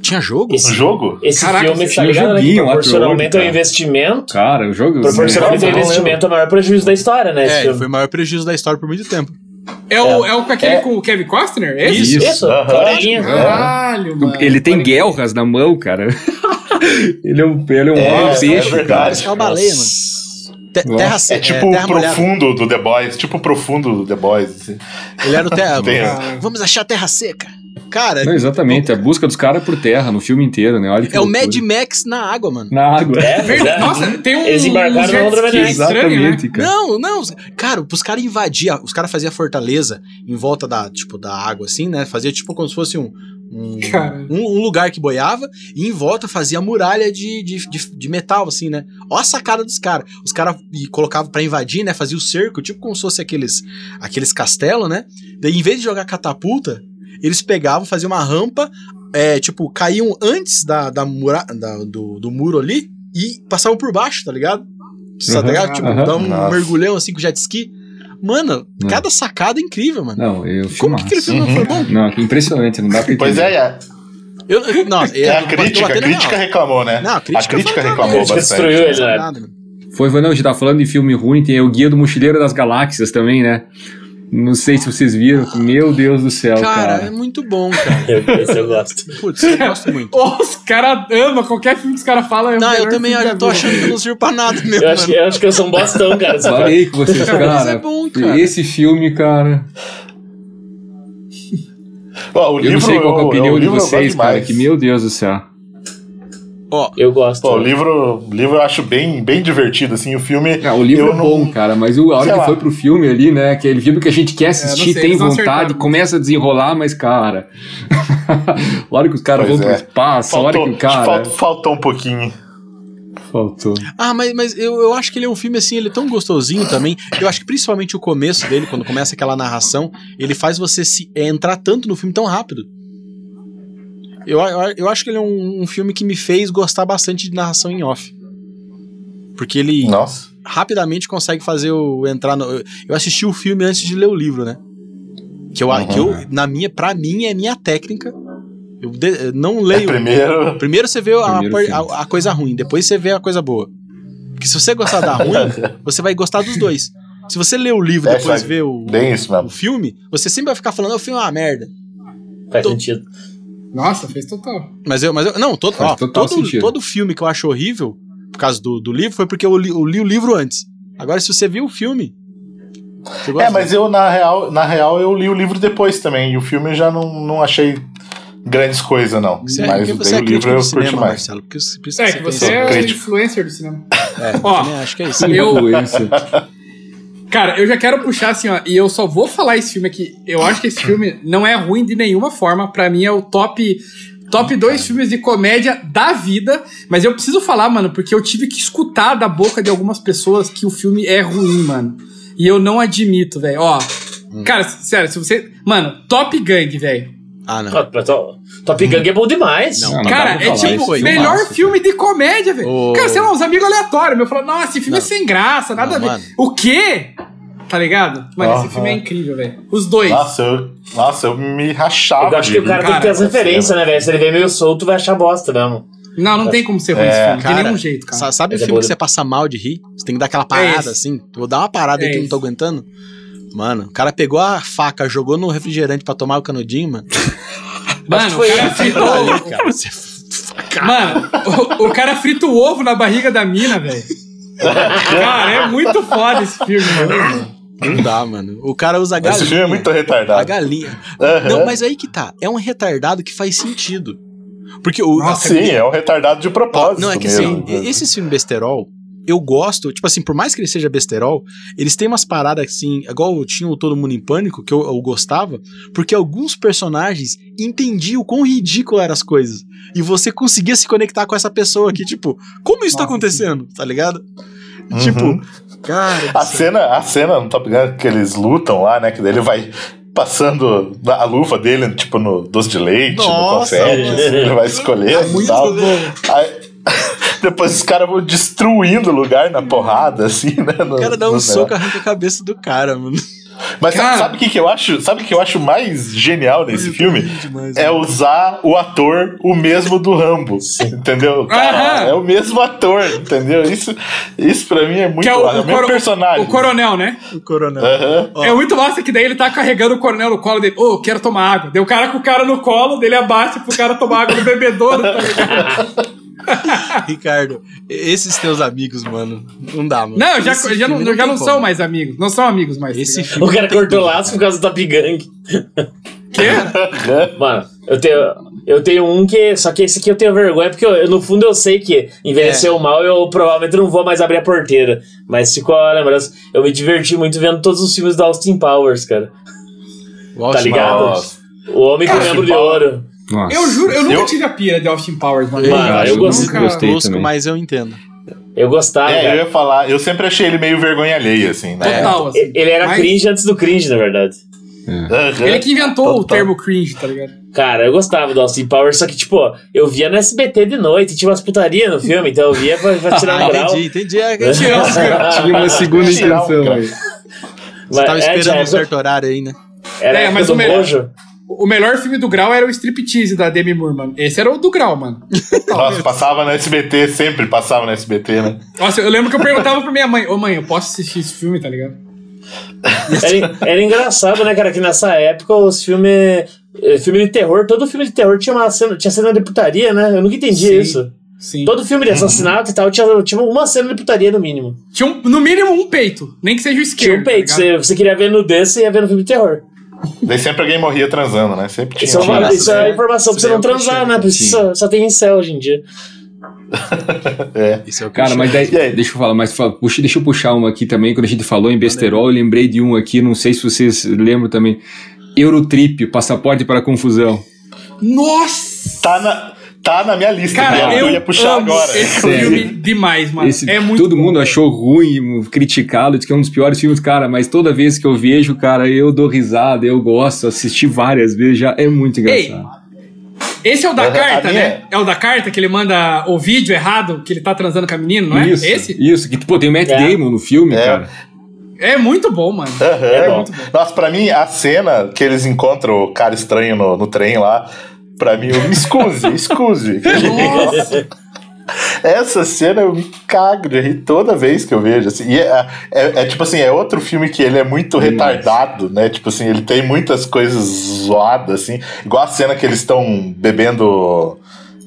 Tinha jogo? Esse, Um jogo? esse Caraca, filme, esse tá ligado? Né, que joguinho lá, proporcionalmente é um cara. investimento. Cara, o jogo. Proporcionalmente é um não lembro. investimento é o maior prejuízo da história, né? Esse É, foi o maior prejuízo da história por muito tempo. É o, é o com aquele É. com o Kevin Costner? É Isso. Isso, coleguinha. Caralho, mano. Ele tem guelras na mão, cara. [LAUGHS] ele é um, ele é um É, homem é peixe, verdade. cara. É uma baleia, mano. Terra É tipo terra o molhada. profundo do The Boys, tipo o profundo do The Boys. assim. Ele era o terra. [LAUGHS] Vamos achar a terra seca. Cara, Não, exatamente, a busca dos caras por terra no filme inteiro, né? Olha que é o. Mad Max na água, mano. Na água. É, [LAUGHS] Verdade. é. Nossa, tem um. Eles embarcaram na outra verdade. estranho, né? Exatamente, cara. Não, não. Cara, os caras invadiam. Os caras faziam fortaleza em volta da, tipo, da água, assim, né? Fazia tipo como se fosse um. Um, um- um lugar que boiava e em volta fazia muralha de, de, de, de metal, assim, né? Ó a sacada dos caras. Os caras e colocavam pra invadir, né? Fazia o cerco, tipo como se fosse aqueles, aqueles castelos, né? Daí, em vez de jogar catapulta, eles pegavam, faziam uma rampa, é, tipo, caíam antes da, da, mura, da- do, do muro ali e passavam por baixo, tá ligado? Tá Aham, ligado? Tipo, aham. dá um Nossa. mergulhão assim com jet ski. Mano, Não. cada sacada é incrível, mano. Não, eu Como que aquele filme não foi bom? Não, que impressionante, não dá pra entender. Pois é, é. Eu, eu- nossa, [LAUGHS] É, a crítica, eu a crítica reclamou, né? Não, a a crítica crítica, foi- reclamou A crítica bastante. destruiu ele, né? Foi, foi, não, a gente tá falando de filme ruim, tem o Guia do Mochileiro das Galáxias também, né? Não sei se vocês viram. Meu Deus do céu, Cara, cara. é muito bom, cara. Eu, esse eu gosto. Putz, eu gosto muito. Os caras amam, qualquer filme que os caras falam. é Não, eu também da tô achando que não sirvo pra nada mesmo, Eu acho, que, mano. eu acho que eu sou um bostão, cara. Falei com vocês, Cara, mas é bom, cara. Esse filme, cara. O Eu não sei qual é a o- opinião de livro vocês, cara. Que meu Deus do céu. Ó, Eu gosto. Pô, o livro, livro eu acho bem, bem divertido, assim, o filme... Ah, o livro é não- bom, cara, mas o- a hora Sei que lá. foi pro filme ali, né? Aquele filme que a gente quer assistir, sei, tem não vontade, acertaram. começa a desenrolar, mas, cara. [LAUGHS] a hora que os caras vão pro é. espaço, a hora Faltou, que o cara. faltou, faltou um pouquinho. Faltou. Ah, mas, mas eu, eu acho que ele é um filme assim, ele é tão gostosinho também. Eu acho que principalmente o começo dele, quando começa aquela narração, ele faz você se é, entrar tanto no filme tão rápido. Eu, eu, eu acho que ele é um, um filme que me fez gostar bastante de narração em off. Porque ele Nossa. rapidamente consegue fazer o entrar no. eu- assisti o filme antes de ler o livro, né? Que eu, Uhum. que eu na minha, pra mim é minha técnica. Eu de- eu não É, leio. primeiro... Primeiro você vê a, Primeiro filme. a- a coisa ruim, depois você vê a coisa boa. Porque se você gostar da ruim, [LAUGHS] você vai gostar dos dois. Se você ler o livro e É, depois ver o, o mesmo. filme, você sempre vai ficar falando, "Ah, o filme é uma merda. Faz Tô- sentido. Nossa, fez total. Mas eu, mas eu não, todo, ó, total todo, sentido. todo filme que eu acho horrível, por causa do, do livro, foi porque eu li, eu li o livro antes. Agora, se você viu o filme. É, mas eu, na real, na real, eu li o livro depois também, e o filme eu já não, não achei grandes coisas, não. Você, mas porque você é o livro eu do curti cinema, mais. Marcelo. Porque, por isso É, que você é influencer do cinema. É, Ó, acho que é isso. Eu-. Cara, eu já quero puxar assim, ó, e eu só vou falar esse filme aqui. Eu acho que esse filme não é ruim de nenhuma forma. Pra mim é o top top dois filmes de comédia da vida. Mas eu preciso falar, mano, porque eu tive que escutar da boca de algumas pessoas que o filme é ruim, mano. E eu não admito, velho. Ó, cara, sério, se você, mano, Top Gang, velho. Ah, não. Top, top, Top Gang é bom demais. Não, Não, Cara, é tipo o melhor massa, filme de comédia, velho. Ô. Cara, sei lá, uns amigos aleatórios. Meu falaram, nossa, esse filme Não. é sem graça, nada Não, a ver. mano. O quê? Tá ligado? Mano, esse Aham. filme é incrível, velho. Os dois. Nossa, eu, nossa, eu me rachava. Eu acho que o cara rir. tem que ter as Cara, referências, né, velho? Se ele vem meio solto, vai achar bosta mesmo. Não, não tem como ser ruim É, esse filme. Cara, de nenhum jeito, cara. sa- Sabe o é filme que você passa mal de rir? Você tem que dar aquela parada esse. assim. Vou dar uma parada É aí que eu não tô esse. aguentando. Mano, o cara pegou a faca, jogou no refrigerante pra tomar o canudinho, mano. [LAUGHS] Mano, foi o cara fritou. Ali, cara, você... [LAUGHS] Mano, o, o cara frita o ovo na barriga da mina, velho. Cara, é muito foda esse filme, mano. Não dá, mano. O cara usa a galinha. Esse filme é muito A retardado. galinha. Aham. Não, mas aí que tá. É um retardado que faz sentido. Porque o. Nossa, Sim, é um retardado de propósito. não, é que mesmo. assim, esse filme besterol, eu gosto, tipo assim, por mais que ele seja besterol, eles têm umas paradas assim, igual tinha o Todo Mundo em Pânico, que eu, eu gostava, porque alguns personagens entendiam o quão ridículo eram as coisas. E você conseguia se conectar com essa pessoa aqui, tipo, como isso tá acontecendo? Tá ligado? Uhum. Tipo, cara. A cena, a cena no Top Gun que eles lutam lá, né? Que daí ele vai passando a luva dele, tipo, no doce de leite, Nossa, no confete, ele vai escolher É e muito tal. bom. Aí, depois os caras vão destruindo o lugar na porrada, assim, né? no- O cara dá um soco e arranca a cabeça do cara, mano. Mas Cara. sabe o que, que eu acho? Sabe o que eu acho mais genial nesse filme? demais, É usar o ator o mesmo do Rambo. Entendeu? Cara, é o mesmo ator, entendeu? Isso, isso pra mim é muito Que é o, massa, o, o mesmo coro- personagem. o coronel, né? O coronel. É muito massa que daí ele tá carregando o coronel no colo dele. Ô, quero tomar água. Deu o cara com o cara no colo, dele abaixa pro cara tomar água no bebedouro, tá ligado? [LAUGHS] [LAUGHS] Ricardo, esses teus amigos, mano, não dá, mano. Não, já, Esse já não, já não são mais amigos. Não são amigos mais. Esse tá filme. O cara cortou como. laço por causa do Top Gang. [LAUGHS] Quê? Mano, eu tenho, eu tenho um que. Só que esse aqui eu tenho vergonha, porque eu- no fundo eu sei que envelheceu mal eu provavelmente não vou mais abrir a porteira. Mas ficou a lembrança. Eu me diverti muito vendo todos os filmes da Austin Powers, cara. Austin Tá ligado? Nossa. O Homem com o Membro de Powers. Ouro. Nossa. Eu juro, eu nunca Eu- tive a pira de Austin Powers, mano. Eu, Mano, acho eu gosto- nunca gostei tosco, também. mas eu entendo. Eu gostava, É, eu cara. ia falar, eu sempre achei ele meio vergonha alheia, assim, né? Total, assim. Ele era Mas cringe antes do cringe, na verdade. Aham. Ele que inventou o Total. termo cringe, tá ligado? Cara, eu gostava do Austin Powers, só que, tipo, eu via no SBT de noite, tinha umas putaria no filme, então eu via pra, pra [LAUGHS] tirar um Ah, grau. entendi, entendi. É, [LAUGHS] Tinha uma segunda um intenção aí. Você tava Mas, é, esperando já um certo horário aí, né? Era É, é, mas o melhor- Mojo. O melhor filme do Grau era o Striptease da Demi Moore, mano. Esse era o do Grau, mano. Nossa, passava no SBT, sempre passava no SBT, né? Nossa, eu lembro que eu perguntava pra minha mãe: Ô mãe, eu posso assistir esse filme, tá ligado? Era, era engraçado, né, cara, que nessa época os filmes. eh, Filme de terror, todo filme de terror tinha uma cena, tinha cena de putaria, né? Eu nunca entendi Sim. isso. Sim. Todo filme de assassinato e tal tinha, tinha uma cena de putaria no mínimo. Tinha um- no mínimo um peito, nem que seja o esquerdo. Tinha um peito. tá você, você queria ver nudez, você ia ver no filme de terror. Daí sempre alguém morria transando, né? Sempre tinha. Isso é, uma, isso é informação pra você não é transar, né? Só, só tem incel hoje em dia. [LAUGHS] É. Isso é o Cara, mas daí, aí? deixa eu falar, mas puxa, deixa eu puxar uma aqui também. Quando a gente falou em besterol, eu lembrei de um aqui, não sei se vocês lembram também. Eurotrip, passaporte para confusão. Nossa! Tá na, tá na minha lista, Cara, que eu, eu ia puxar amo agora. esse Sério. filme demais, mano. Esse, é muito todo bom, mundo velho. achou ruim, criticado, diz que é um dos piores filmes, cara, mas toda vez que eu vejo, cara, eu dou risada, eu gosto, assisti várias vezes, já é muito engraçado. Esse é o da carta, a né? minha- É o da carta que ele manda o vídeo errado, que ele tá transando com a menina, não é? Isso, Esse? isso, que pô, tem o Matt É. Damon no filme, É. cara. É muito bom, mano. Aham. É bom. muito bom. Nossa, pra mim, a cena que eles encontram o cara estranho no, no trem lá, pra mim, eu me excuse, excuse. Nossa. Essa cena eu me cago de rir toda vez que eu vejo. Assim. E é, é- é tipo assim, é outro filme que ele é muito retardado, né? Tipo assim, ele tem muitas coisas zoadas, assim. Igual a cena que eles estão bebendo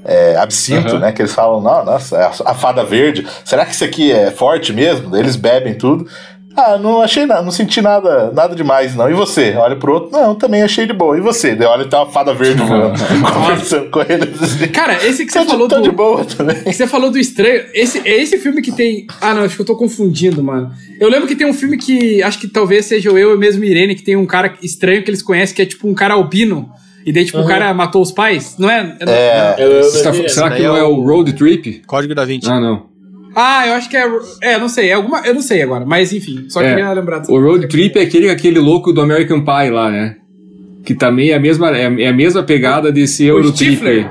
é, absinto, Aham. né? Que eles falam, não, nossa, é a, a fada verde. Será que isso aqui é forte mesmo? Eles bebem tudo. Ah, não achei nada, não senti nada, nada demais, não. E você? Olha pro outro, não, também achei de boa. E você? Daí olha, tem uma fada verde voando, [LAUGHS] conversando com eles. Assim. Cara, esse que Tá você de- falou tá de do. boa também. que você falou do estranho. Esse, é esse filme que tem. Ah, não, acho que eu tô confundindo, mano. Eu lembro que tem um filme que. Acho que talvez seja eu e mesmo Irene, que tem um cara estranho que eles conhecem, que é tipo um cara albino. E daí, tipo, o Uhum. cara matou os pais. Não é? É, Eu, eu, Você tá- eu- será que não é é o o- Road Trip? Código da Vinci. Ah, não. Ah, eu acho que é. É, não sei. É alguma. Eu não sei agora. Mas enfim, só É, queria lembrar disso. O Road Trip é aquele, aquele louco do American Pie lá, né? Que também é a mesma, é é a mesma pegada desse Eurotrip.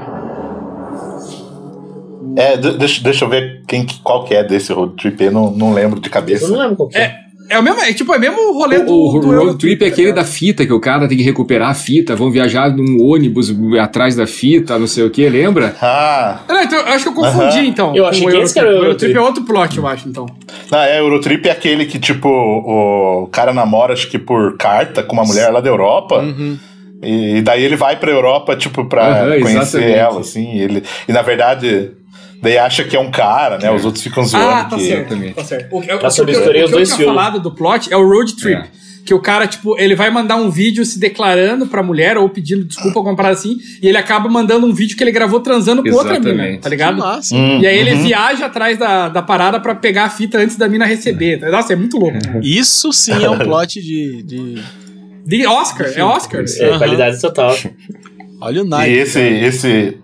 É, de- deixa, deixa eu ver quem, que- qual que é desse road trip, eu não, não lembro de eu cabeça. não lembro qual que é. É, é o mesmo. É tipo, é o mesmo rolê do. O, o do road trip é aquele ligado? da fita, que o cara tem que recuperar a fita, vão viajar num ônibus atrás da fita, não sei o que, lembra? Ah, Não, então, eu acho que eu confundi, Aham. então. Eu com achei o que esse que era o O Eurotrip Eurotrip. é outro plot, eu acho, então. não, é, Eurotrip é aquele que, tipo, o cara namora, acho que por carta com uma mulher lá da Europa. E, e daí ele vai pra Europa, tipo, pra Aham, conhecer exatamente. ela, assim. E, ele, e na verdade, daí acha que é um cara, né? Os outros ficam zoando Ah, tá que. certo. Tá certo. O, o, o, Nossa, eu o, que eu- misturei o os que eu dois tinha filmes. falado do plot é o Road Trip. É. Que o cara, tipo, ele vai mandar um vídeo se declarando pra mulher ou pedindo desculpa, alguma parada assim, e ele acaba mandando um vídeo que ele gravou transando com outra mina, tá ligado? Massa. Hum, E aí ele uhum. viaja atrás da, da parada pra pegar a fita antes da mina receber. Nossa, é muito louco. né? Isso sim é um plot de. de... De Oscar, é Oscar. É, qualidade total. Olha o E Nike. esse, esse,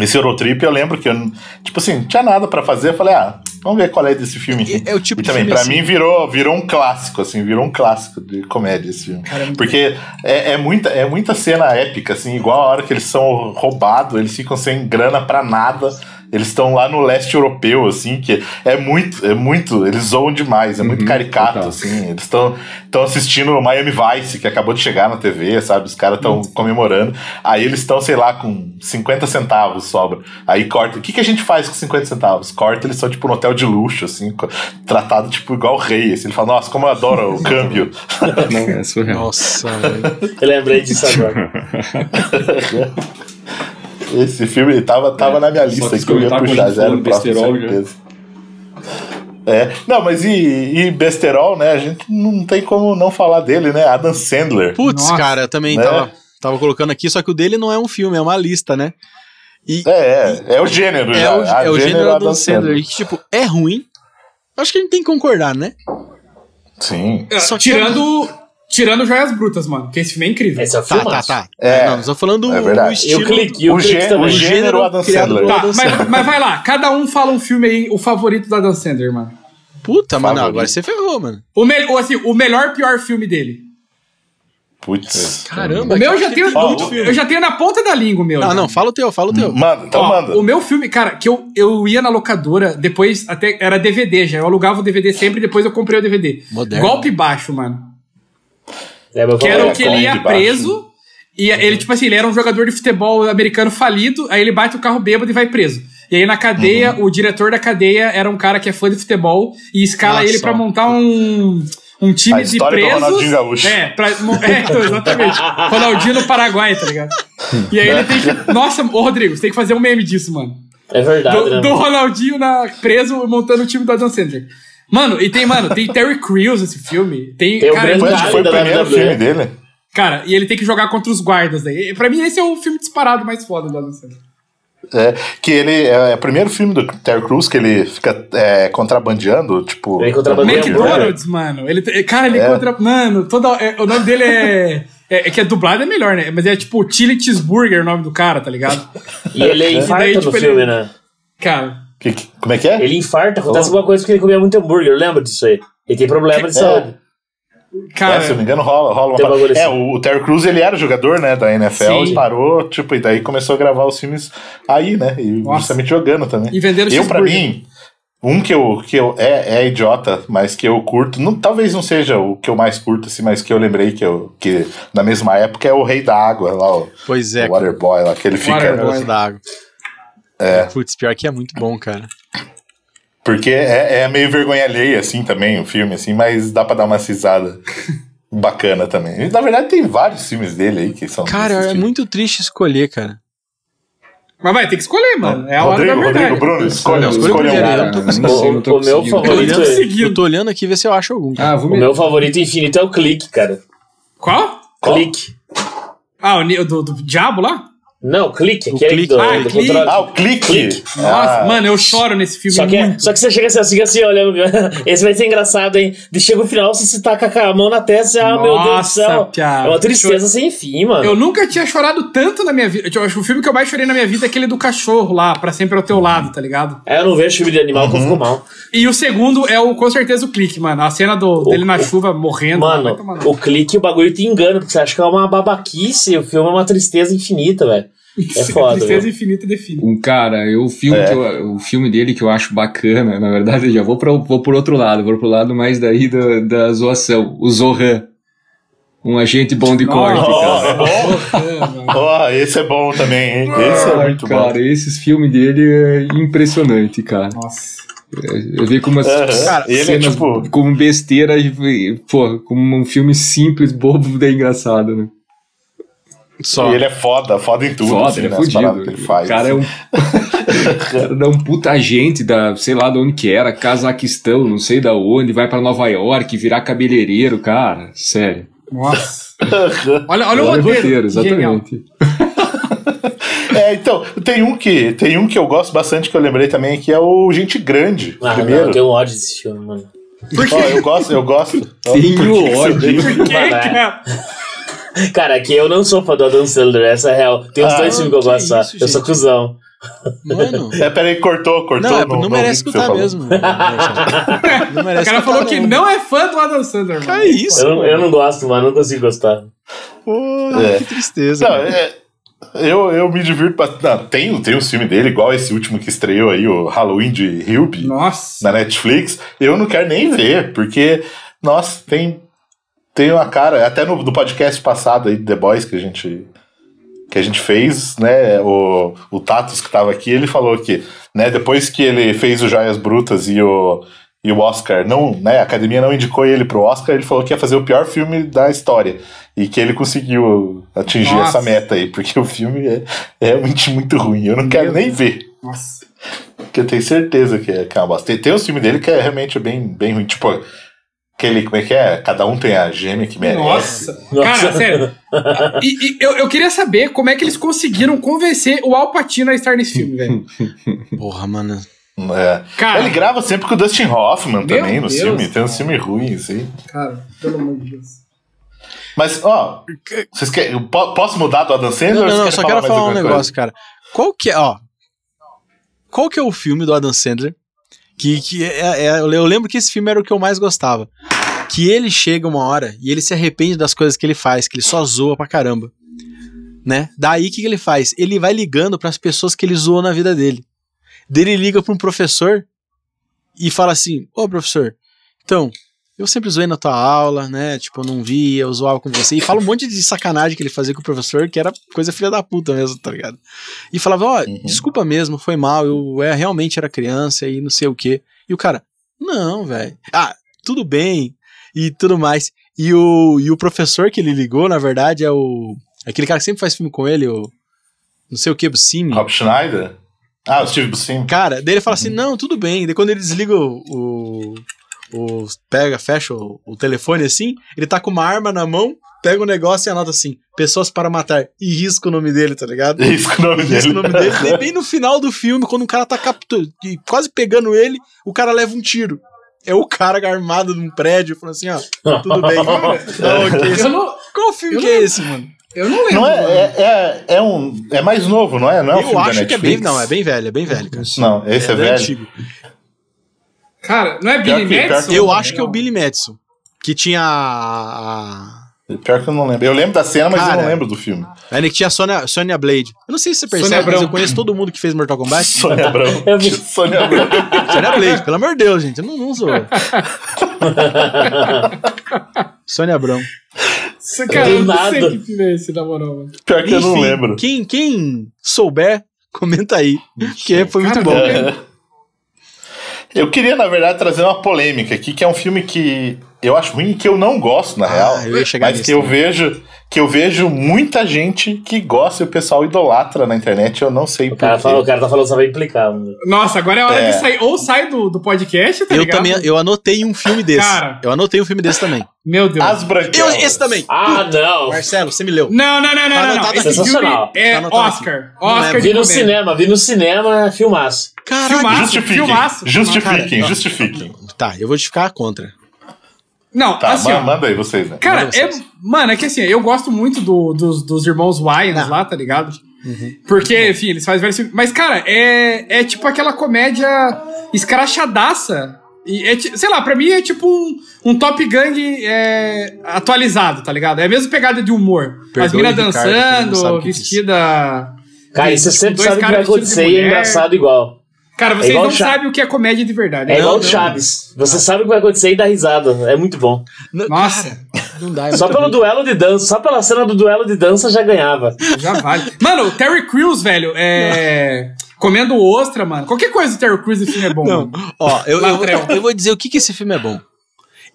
esse Eurotrip, eu lembro que eu, tipo assim, não tinha nada pra fazer. Eu falei, ah, vamos ver qual é desse filme aqui. É o tipo e de também, filme pra assim. mim, virou, virou um clássico, assim, virou um clássico de comédia esse filme. Cara, é Porque é, é muita, é muita cena épica, assim, igual a hora que eles são roubados, eles ficam sem grana pra nada. Eles estão lá no leste europeu, assim, que é muito, é muito, eles zoam demais, é muito Uhum, caricato, total. assim. Eles estão estão assistindo o Miami Vice, que acabou de chegar na TV, sabe? Os caras estão comemorando. Aí eles estão, sei lá, com 50 centavos sobra. Aí corta. O que, que a gente faz com 50 centavos? Corta, eles são tipo no hotel de luxo, assim, tratado tipo igual rei. Assim. Ele fala, nossa, como eu adoro o câmbio. [LAUGHS] Não, é surreal. Nossa, [LAUGHS] velho. Eu lembrei disso agora. [LAUGHS] Esse filme tava, tava na minha lista que eu ia puxar já falou no próximo, besterol, já. certeza. É, não, mas e, e besterol, né? A gente não tem como não falar dele, né? Adam Sandler. Putz, Nossa. cara, eu também Né? tava, tava colocando aqui, só que o dele não é um filme, é uma lista, né? E É, é, é o gênero é, já. o, é o gênero Adam Sandler. Sandler. E que, tipo, é ruim. Acho que a gente tem que concordar, né? Sim. Só que- tirando, tirando Joias Brutas, mano, que esse filme é incrível. Esse é o Tá, filme. tá, tá. É. não, nós estamos falando É o verdade. E estilo. o clique, o, O clique gê- o gênero Adam Sandler. Tá, Adam mas, Sandler. mas vai lá, cada um fala um filme aí, o favorito do Adam Sandler, mano. Puta, mano, agora você ferrou, mano. O, me, ou assim, o melhor pior filme dele. Putz. Caramba, O meu eu já tenho. muito eu, filme. já tenho na ponta da língua o meu. Não, já. não, fala o teu, fala o teu. Manda, então Ó, manda. O meu filme, cara, que eu, eu ia na locadora, depois até era DVD já. Eu alugava o DVD sempre, depois eu comprei o DVD. Moderno. Golpe baixo, mano. É, meu Que era o que ele ia baixo. preso. E ele, tipo assim, ele era um jogador de futebol americano falido, aí ele bate o carro bêbado e vai preso. E aí na cadeia, Uhum. o diretor da cadeia era um cara que é fã de futebol e escala Nossa, ele pra ó. montar um, um time de história do presos. Ronaldinho Gaúcho. É, pra, [LAUGHS] é então, exatamente. Ronaldinho no Paraguai, tá ligado? E aí ele tem que. Nossa, ô Rodrigo, você tem que fazer um meme disso, mano. É verdade, Do, né? do Ronaldinho na, preso montando o time do Adam Sandler. Mano, e tem, mano, tem Terry Crews esse filme. Tem, Tem o cara, grande Foi, ele- que foi o da primeiro filme dele. cara, e ele tem que jogar contra os guardas aí. Pra mim, esse é o filme disparado mais foda do Adam Sandler. É, que ele é, é o primeiro filme do Terry Crews que ele fica é, contrabandeando, tipo. Ele contrabandeia hambúrguer. McDonald's, mano. Ele, cara, ele É. contra. Mano, toda, é, o nome dele é, é. é que é dublado é melhor, né? Mas é tipo Chili Cheeseburger o nome do cara, tá ligado? E ele infarta daí, no tipo, ele- filme, né? Cara. Que- que- como é que é? Ele infarta, acontece alguma coisa porque ele comia muito hambúrguer, eu lembro disso aí. Ele tem problema de É. saúde. Cara. É, se eu não me engano, rola, rola uma. bagulho É, assim. o, o Terry Crews ele era jogador, né, da NFL Sim. e parou, tipo, e daí começou a gravar os filmes aí, né? E Nossa. justamente jogando também. E vendendo Eu, pra mim, um que eu, que eu é, é idiota, mas que eu curto, não, talvez não seja o que eu mais curto, assim, mas que eu lembrei que eu que na mesma época é o Rei da Água, lá, o, Pois é, o Waterboy, lá, que ele fica. Waterboy. Da água. É. Putz, pior que é muito bom, cara. Porque é, é meio vergonha alheia, assim, também, o filme, assim, mas dá pra dar uma risada bacana também. E, na verdade, tem vários filmes dele aí que são. Cara, é tipo. muito triste escolher, cara. Mas vai, tem que escolher, mano. É a Rodrigo, hora da verdade. Rodrigo, Bruno, escolha, Não, escolha, escolha um. primeiro, Cara, eu não tô não conseguindo. sei, não tô O- meu conseguindo. Eu tô, favorito olhando, é- eu tô olhando aqui ver se eu acho algum. cara. Ah, vou O me... meu favorito infinito é o Clique, cara. Qual? Clique. Ah, o do, do diabo lá? Não, Clique, O aquele Clique. do, Ah, do Clique. controle. Ah, o clique. Clique. Nossa, Ah, mano, eu choro nesse filme Só que, é- muito. só que você chega assim, assim, assim olhando. [LAUGHS] Esse vai ser engraçado, hein? De chega o final, você se taca com a mão na testa e, ah, meu Deus do céu. piada. É uma tristeza sem fim, mano. Eu nunca tinha chorado tanto na minha vida. Eu acho que o filme que eu mais chorei na minha vida é aquele do cachorro lá, pra sempre ao teu lado, tá ligado? É, eu não vejo filme de animal que eu fico mal. E o segundo é o, com certeza, o clique, mano. A cena do, dele na o- chuva morrendo. Mano, no- o clique, o bagulho te engana, porque você acha que é uma babaquice, o filme é uma tristeza infinita, velho. É foda, Tristeza velho. infinita define. Um cara, eu, o, filme É. que eu- o filme dele que eu acho bacana, na verdade, eu já vou, pra, vou por outro lado, vou pro lado mais daí da, da zoação. O Zohan. Um agente bom de corte, cara. é bom. Ó, esse é bom também, hein? Esse é muito cara, bom. esses filmes dele é impressionante, cara. Nossa. Eu vi como as Aham. Cara, ele é cenas tipo. como besteira pô, como um filme simples, bobo, daí engraçado, né? Só. E ele é foda, foda em tudo. Foda, assim, ele é né, fudido. que ele faz. O cara é um. [LAUGHS] o cara é um puta agente da, sei lá de onde que era, Cazaquistão, não sei da onde, vai pra Nova York, virar cabeleireiro, cara. Sério. Nossa. [LAUGHS] Olha, olha o Olha roteiro. Genial. exatamente. [LAUGHS] É, então, tem um que tem um que eu gosto bastante que eu lembrei também, que é o Gente Grande. Ah, primeiro. não, eu tenho ódio desse filme, mano. Ó, eu gosto, eu gosto. Por Tenho que você ódio. Por que, é. cara? Cara, aqui eu não sou fã do Adam Sandler, essa é real. Tem uns Ah, dois filmes que eu gosto só. isso, Eu sou gente. cuzão. Mano. É, peraí, cortou, cortou. Não, é, não, vi merece o que você escutar mesmo. Não O merece cara escutar, falou que não é fã do Adam Sandler, mano. Que isso? Eu não, eu não gosto, mano, não consigo gostar. Porra, É. que tristeza. Não, é, Eu, eu me divirto bastante. Não, tem, tem um filme dele, igual esse último que estreou aí, o Halloween de Hilby, Nossa. na Netflix. Eu não quero nem ver, porque, nossa, tem, tem uma cara. Até no, no podcast passado aí, The Boys, que a gente. Que a gente fez, né? O, o Tatus que tava aqui, ele falou que, né, depois que ele fez o Joias Brutas e o, e o Oscar não, né, a academia não indicou ele pro Oscar, ele falou que ia fazer o pior filme da história e que ele conseguiu atingir Nossa. essa meta aí, porque o filme é, é realmente muito ruim. Eu não quero nem ver, Nossa. porque eu tenho certeza que é, que é uma bosta. Tem, tem um filme dele que é realmente bem, bem ruim, tipo aquele, como é que é? Cada um tem a gêmea que merece. Nossa. Nossa. Cara, sério. E, e eu, eu queria saber como é que eles conseguiram convencer o Al Pacino a estar nesse filme, velho. [LAUGHS] Porra, mano. É. Cara, Ele grava sempre com o Dustin Hoffman também no Deus, filme, tem um filme ruim, assim. cara, pelo amor de Deus. Mas, ó, vocês querem, posso mudar do Adam Sandler? Não, não, não, só quero mais falar um negócio, cara. Qual que é, ó. Qual que é o filme do Adam Sandler? Que, que é, é- eu lembro que esse filme era o que eu mais gostava. Que ele chega uma hora e ele se arrepende das coisas que ele faz, que ele só zoa pra caramba. Né? Daí o que, que ele faz? Ele vai ligando pras pessoas que ele zoou na vida dele. Dele liga pra um professor e fala assim: Ô professor, então, eu sempre zoei na tua aula, né? Tipo, eu não via, eu zoava com você. E fala um monte de sacanagem que ele fazia com o professor, que era coisa filha da puta mesmo, tá ligado? E falava, ó, Uhum. desculpa mesmo, foi mal, eu é, realmente era criança e não sei o quê. E o cara, não, velho. Ah, tudo bem. E tudo mais. E o, e o professor que ele ligou, na verdade, é o. Aquele cara que sempre faz filme com ele, o. Não sei o que, Buscemi. Rob Schneider? Ah, o Steve Buscemi. Cara, daí ele fala assim: não, tudo bem. Daí quando ele desliga o. o, o- pega, fecha o, o telefone assim, ele tá com uma arma na mão, pega o negócio e anota assim: pessoas para matar. E risca o nome dele, tá ligado? [LAUGHS] Que o nome Risca dele. o nome dele. Daí [LAUGHS] bem no final do filme, quando o cara tá capturando, quase pegando ele, o cara leva um tiro. É o cara armado num prédio, falando assim: ó, tudo bem. [LAUGHS] Não, que esse- Eu não, Qual filme eu que não- é esse, mano? eu não lembro. Não é, é, é, é um. É mais novo, não é? Não é um Eu acho que é bem. Não, é bem velho, é bem velho, cara. Não, esse é, bem velho. antigo. Cara, não é Pior Billy que- Madison? Eu acho que é o. Billy Madison. Que tinha a. a- Pior que eu não lembro. Eu lembro da cena, mas eu Cara. não lembro do filme. a que tinha a Sônia, Sônia Blade. Eu não sei se você percebe, mas eu conheço todo mundo que fez Mortal Kombat. [LAUGHS] Sônia Abrão. Eu. Sônia Abrão. Sônia Blade, pelo amor de Deus, gente. Eu não, não sou. [LAUGHS] Sônia Abrão. Cara, eu não nada. sei que filme é esse, na moral. mano. Pior que eu não Enfim, lembro. Quem, quem souber, comenta aí. Que foi muito Cara, bom. é. Eu queria, na verdade, trazer uma polêmica aqui, que é um filme que eu acho ruim que eu não gosto, na real. Ah, eu ia chegar mas nisso que eu também. vejo que eu vejo muita gente que gosta e o pessoal idolatra na internet, eu não sei O cara, porquê. fala, o cara tá falando só pra implicar, mano. Nossa, agora é hora É. de sair. Ou sai do, do podcast, tá Eu ligado? também, eu anotei um filme desse. Cara. Eu anotei um filme desse também. Meu Deus. As Eu, branquelas. esse também. Ah, não! Marcelo, você me leu. Não, não, não, não, Tá não, não. Sensacional. é Tá Oscar. Não Oscar lembro. de Vi no cinema, vi no cinema, filmaço. Caraca. Filmaço, Justifiquem, filmaço. justifiquem, justifiquem. Tá, eu vou te ficar contra. Não, Tá, assim, ó. manda aí vocês, né? Cara, Manda é, vocês. mano, é que assim, eu gosto muito do- dos, dos irmãos Wayans lá, tá ligado? Uhum. Porque, enfim, eles fazem vários filmes. Mas, cara, é, é tipo aquela comédia escrachadaça. E é, sei lá, pra mim é tipo um, um Top Gun é, atualizado, tá ligado? É a mesma pegada de humor. As Perdoe, minas não sabe dançando, vestida. Cara, e você tipo, sempre dois sabe o que vai caras vestidos de acontecer e é engraçado igual. Cara, vocês igual não sabem o que é comédia de verdade. É igual Não, o não. Chaves. Você sabe o que vai acontecer e dá risada. É muito bom. Nossa. cara, não dá. é Só pelo duelo de dança, só pela cena do duelo de dança já ganhava. Já vale. Mano, o Terry Crews, velho, é. Comendo ostra, mano. Qualquer coisa do Terry Crews esse filme é bom. Não, mano. ó, eu, eu, Latrel. [LAUGHS] eu vou dizer o que, que esse filme é bom.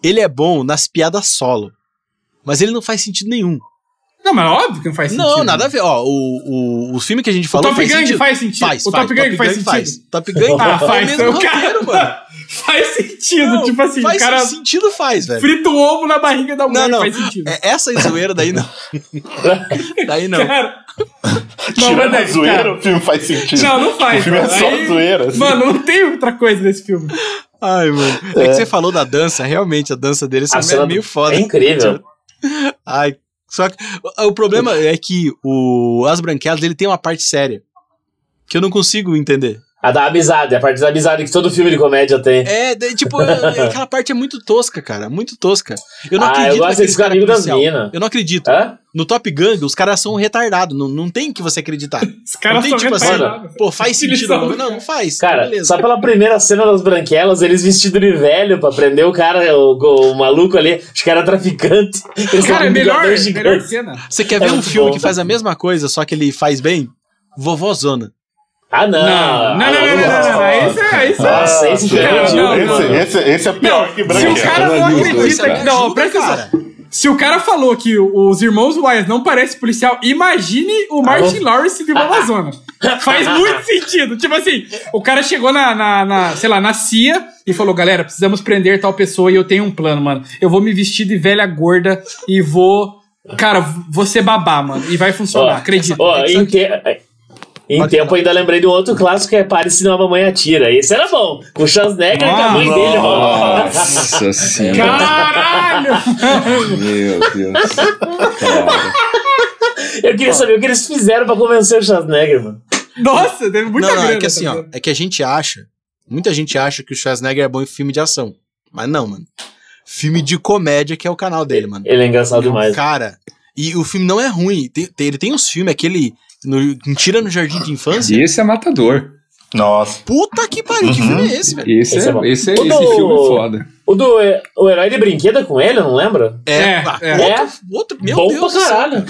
Ele é bom nas piadas solo. Mas ele não faz sentido nenhum. Não, mas óbvio que não faz sentido. Não, nada a ver. Ó, o, o, o filme que a gente O falou Top faz Gun sentido. faz sentido. Faz, o faz, Top Gun faz sentido. faz. Top Gun Ah, é o faz. mesmo Então, cara, roteiro, mano. Faz sentido. Não, tipo assim, faz o cara sentido, faz, velho. frita o ovo na barriga da mulher. Não, não. Faz sentido. É, essa zoeira daí não. [LAUGHS] daí não. Cara. [LAUGHS] Não, mas a é, zoeira, cara. o filme faz sentido. Não, não faz. O filme é mano. só Aí- zoeira. assim. Mano, não tem outra coisa nesse filme. Ai, mano. É, que você falou da dança, realmente, a dança dele é meio do- foda. É incrível. [LAUGHS] Ai, só que o, problema é que o As Branquelas ele tem uma parte séria que eu não consigo entender. A da amizade, a parte da amizade que todo filme de comédia tem. É, daí, tipo, aquela parte é muito tosca, cara. Muito tosca. Eu não Ah, eu acredito gosto naqueles desse cara amigo das policial. mina. Eu não acredito. Hã? No Top Gun, os caras são retardados. Não, não tem que você acreditar. [LAUGHS] Os caras não tem são tipo assim, retardados. pô, faz sentido. Não, não, não faz. Cara, beleza. só pela primeira cena das branquelas, eles vestidos de velho pra prender o cara, o, o maluco ali, acho que era traficante. Eles Cara, é melhor, melhor cena. Você quer é ver um filme bom. que faz a mesma coisa, só que ele faz bem? Vovózona. Ah, não. Não, não, não, Ah, não, não, não, não, não. Esse é, esse é. Nossa, esse é Cara, ridículo, não, mano. Esse, esse, esse é pior que Se o cara não dois, acredita que. Não, Ajuda, presta atenção. Se o cara falou que os irmãos Wise não parecem policial, imagine o Martin Lawrence de Amazônia. [LAUGHS] Faz muito sentido. Tipo assim, o cara chegou na, na, na, sei lá, na CIA e falou: galera, precisamos prender tal pessoa e eu tenho um plano, mano. Eu vou me vestir de velha gorda e vou. Cara, vou ser babá, mano. E vai funcionar, Ó, acredita. Ó, em Pode tempo falar. ainda lembrei de um outro clássico que é Pare senão a mamãe atira. Esse era bom. Com o Schwarzenegger e com a mãe dele, mano. Nossa senhora. Caralho! Meu Deus. Cara. Eu queria saber o que eles fizeram pra convencer o Schwarzenegger, mano. Nossa, teve muita não, não, grana. é que assim, ó, é que a gente acha, muita gente acha que o Schwarzenegger é bom em filme de ação. Mas não, mano. Filme de comédia que é o canal dele, mano. Ele é engraçado demais. Cara, e o filme não é ruim. Tem- tem- ele tem uns filmes, aquele no, Mentira no Jardim de Infância. E esse é matador. Nossa. Puta que pariu, que Uhum. filme é esse, velho? Esse, Esse é é, esse, é, O esse do- filme é foda. O do o herói de brinquedo é com ele, não lembra? É, ah, é. Outro, outro, meu bom Deus pra caralho.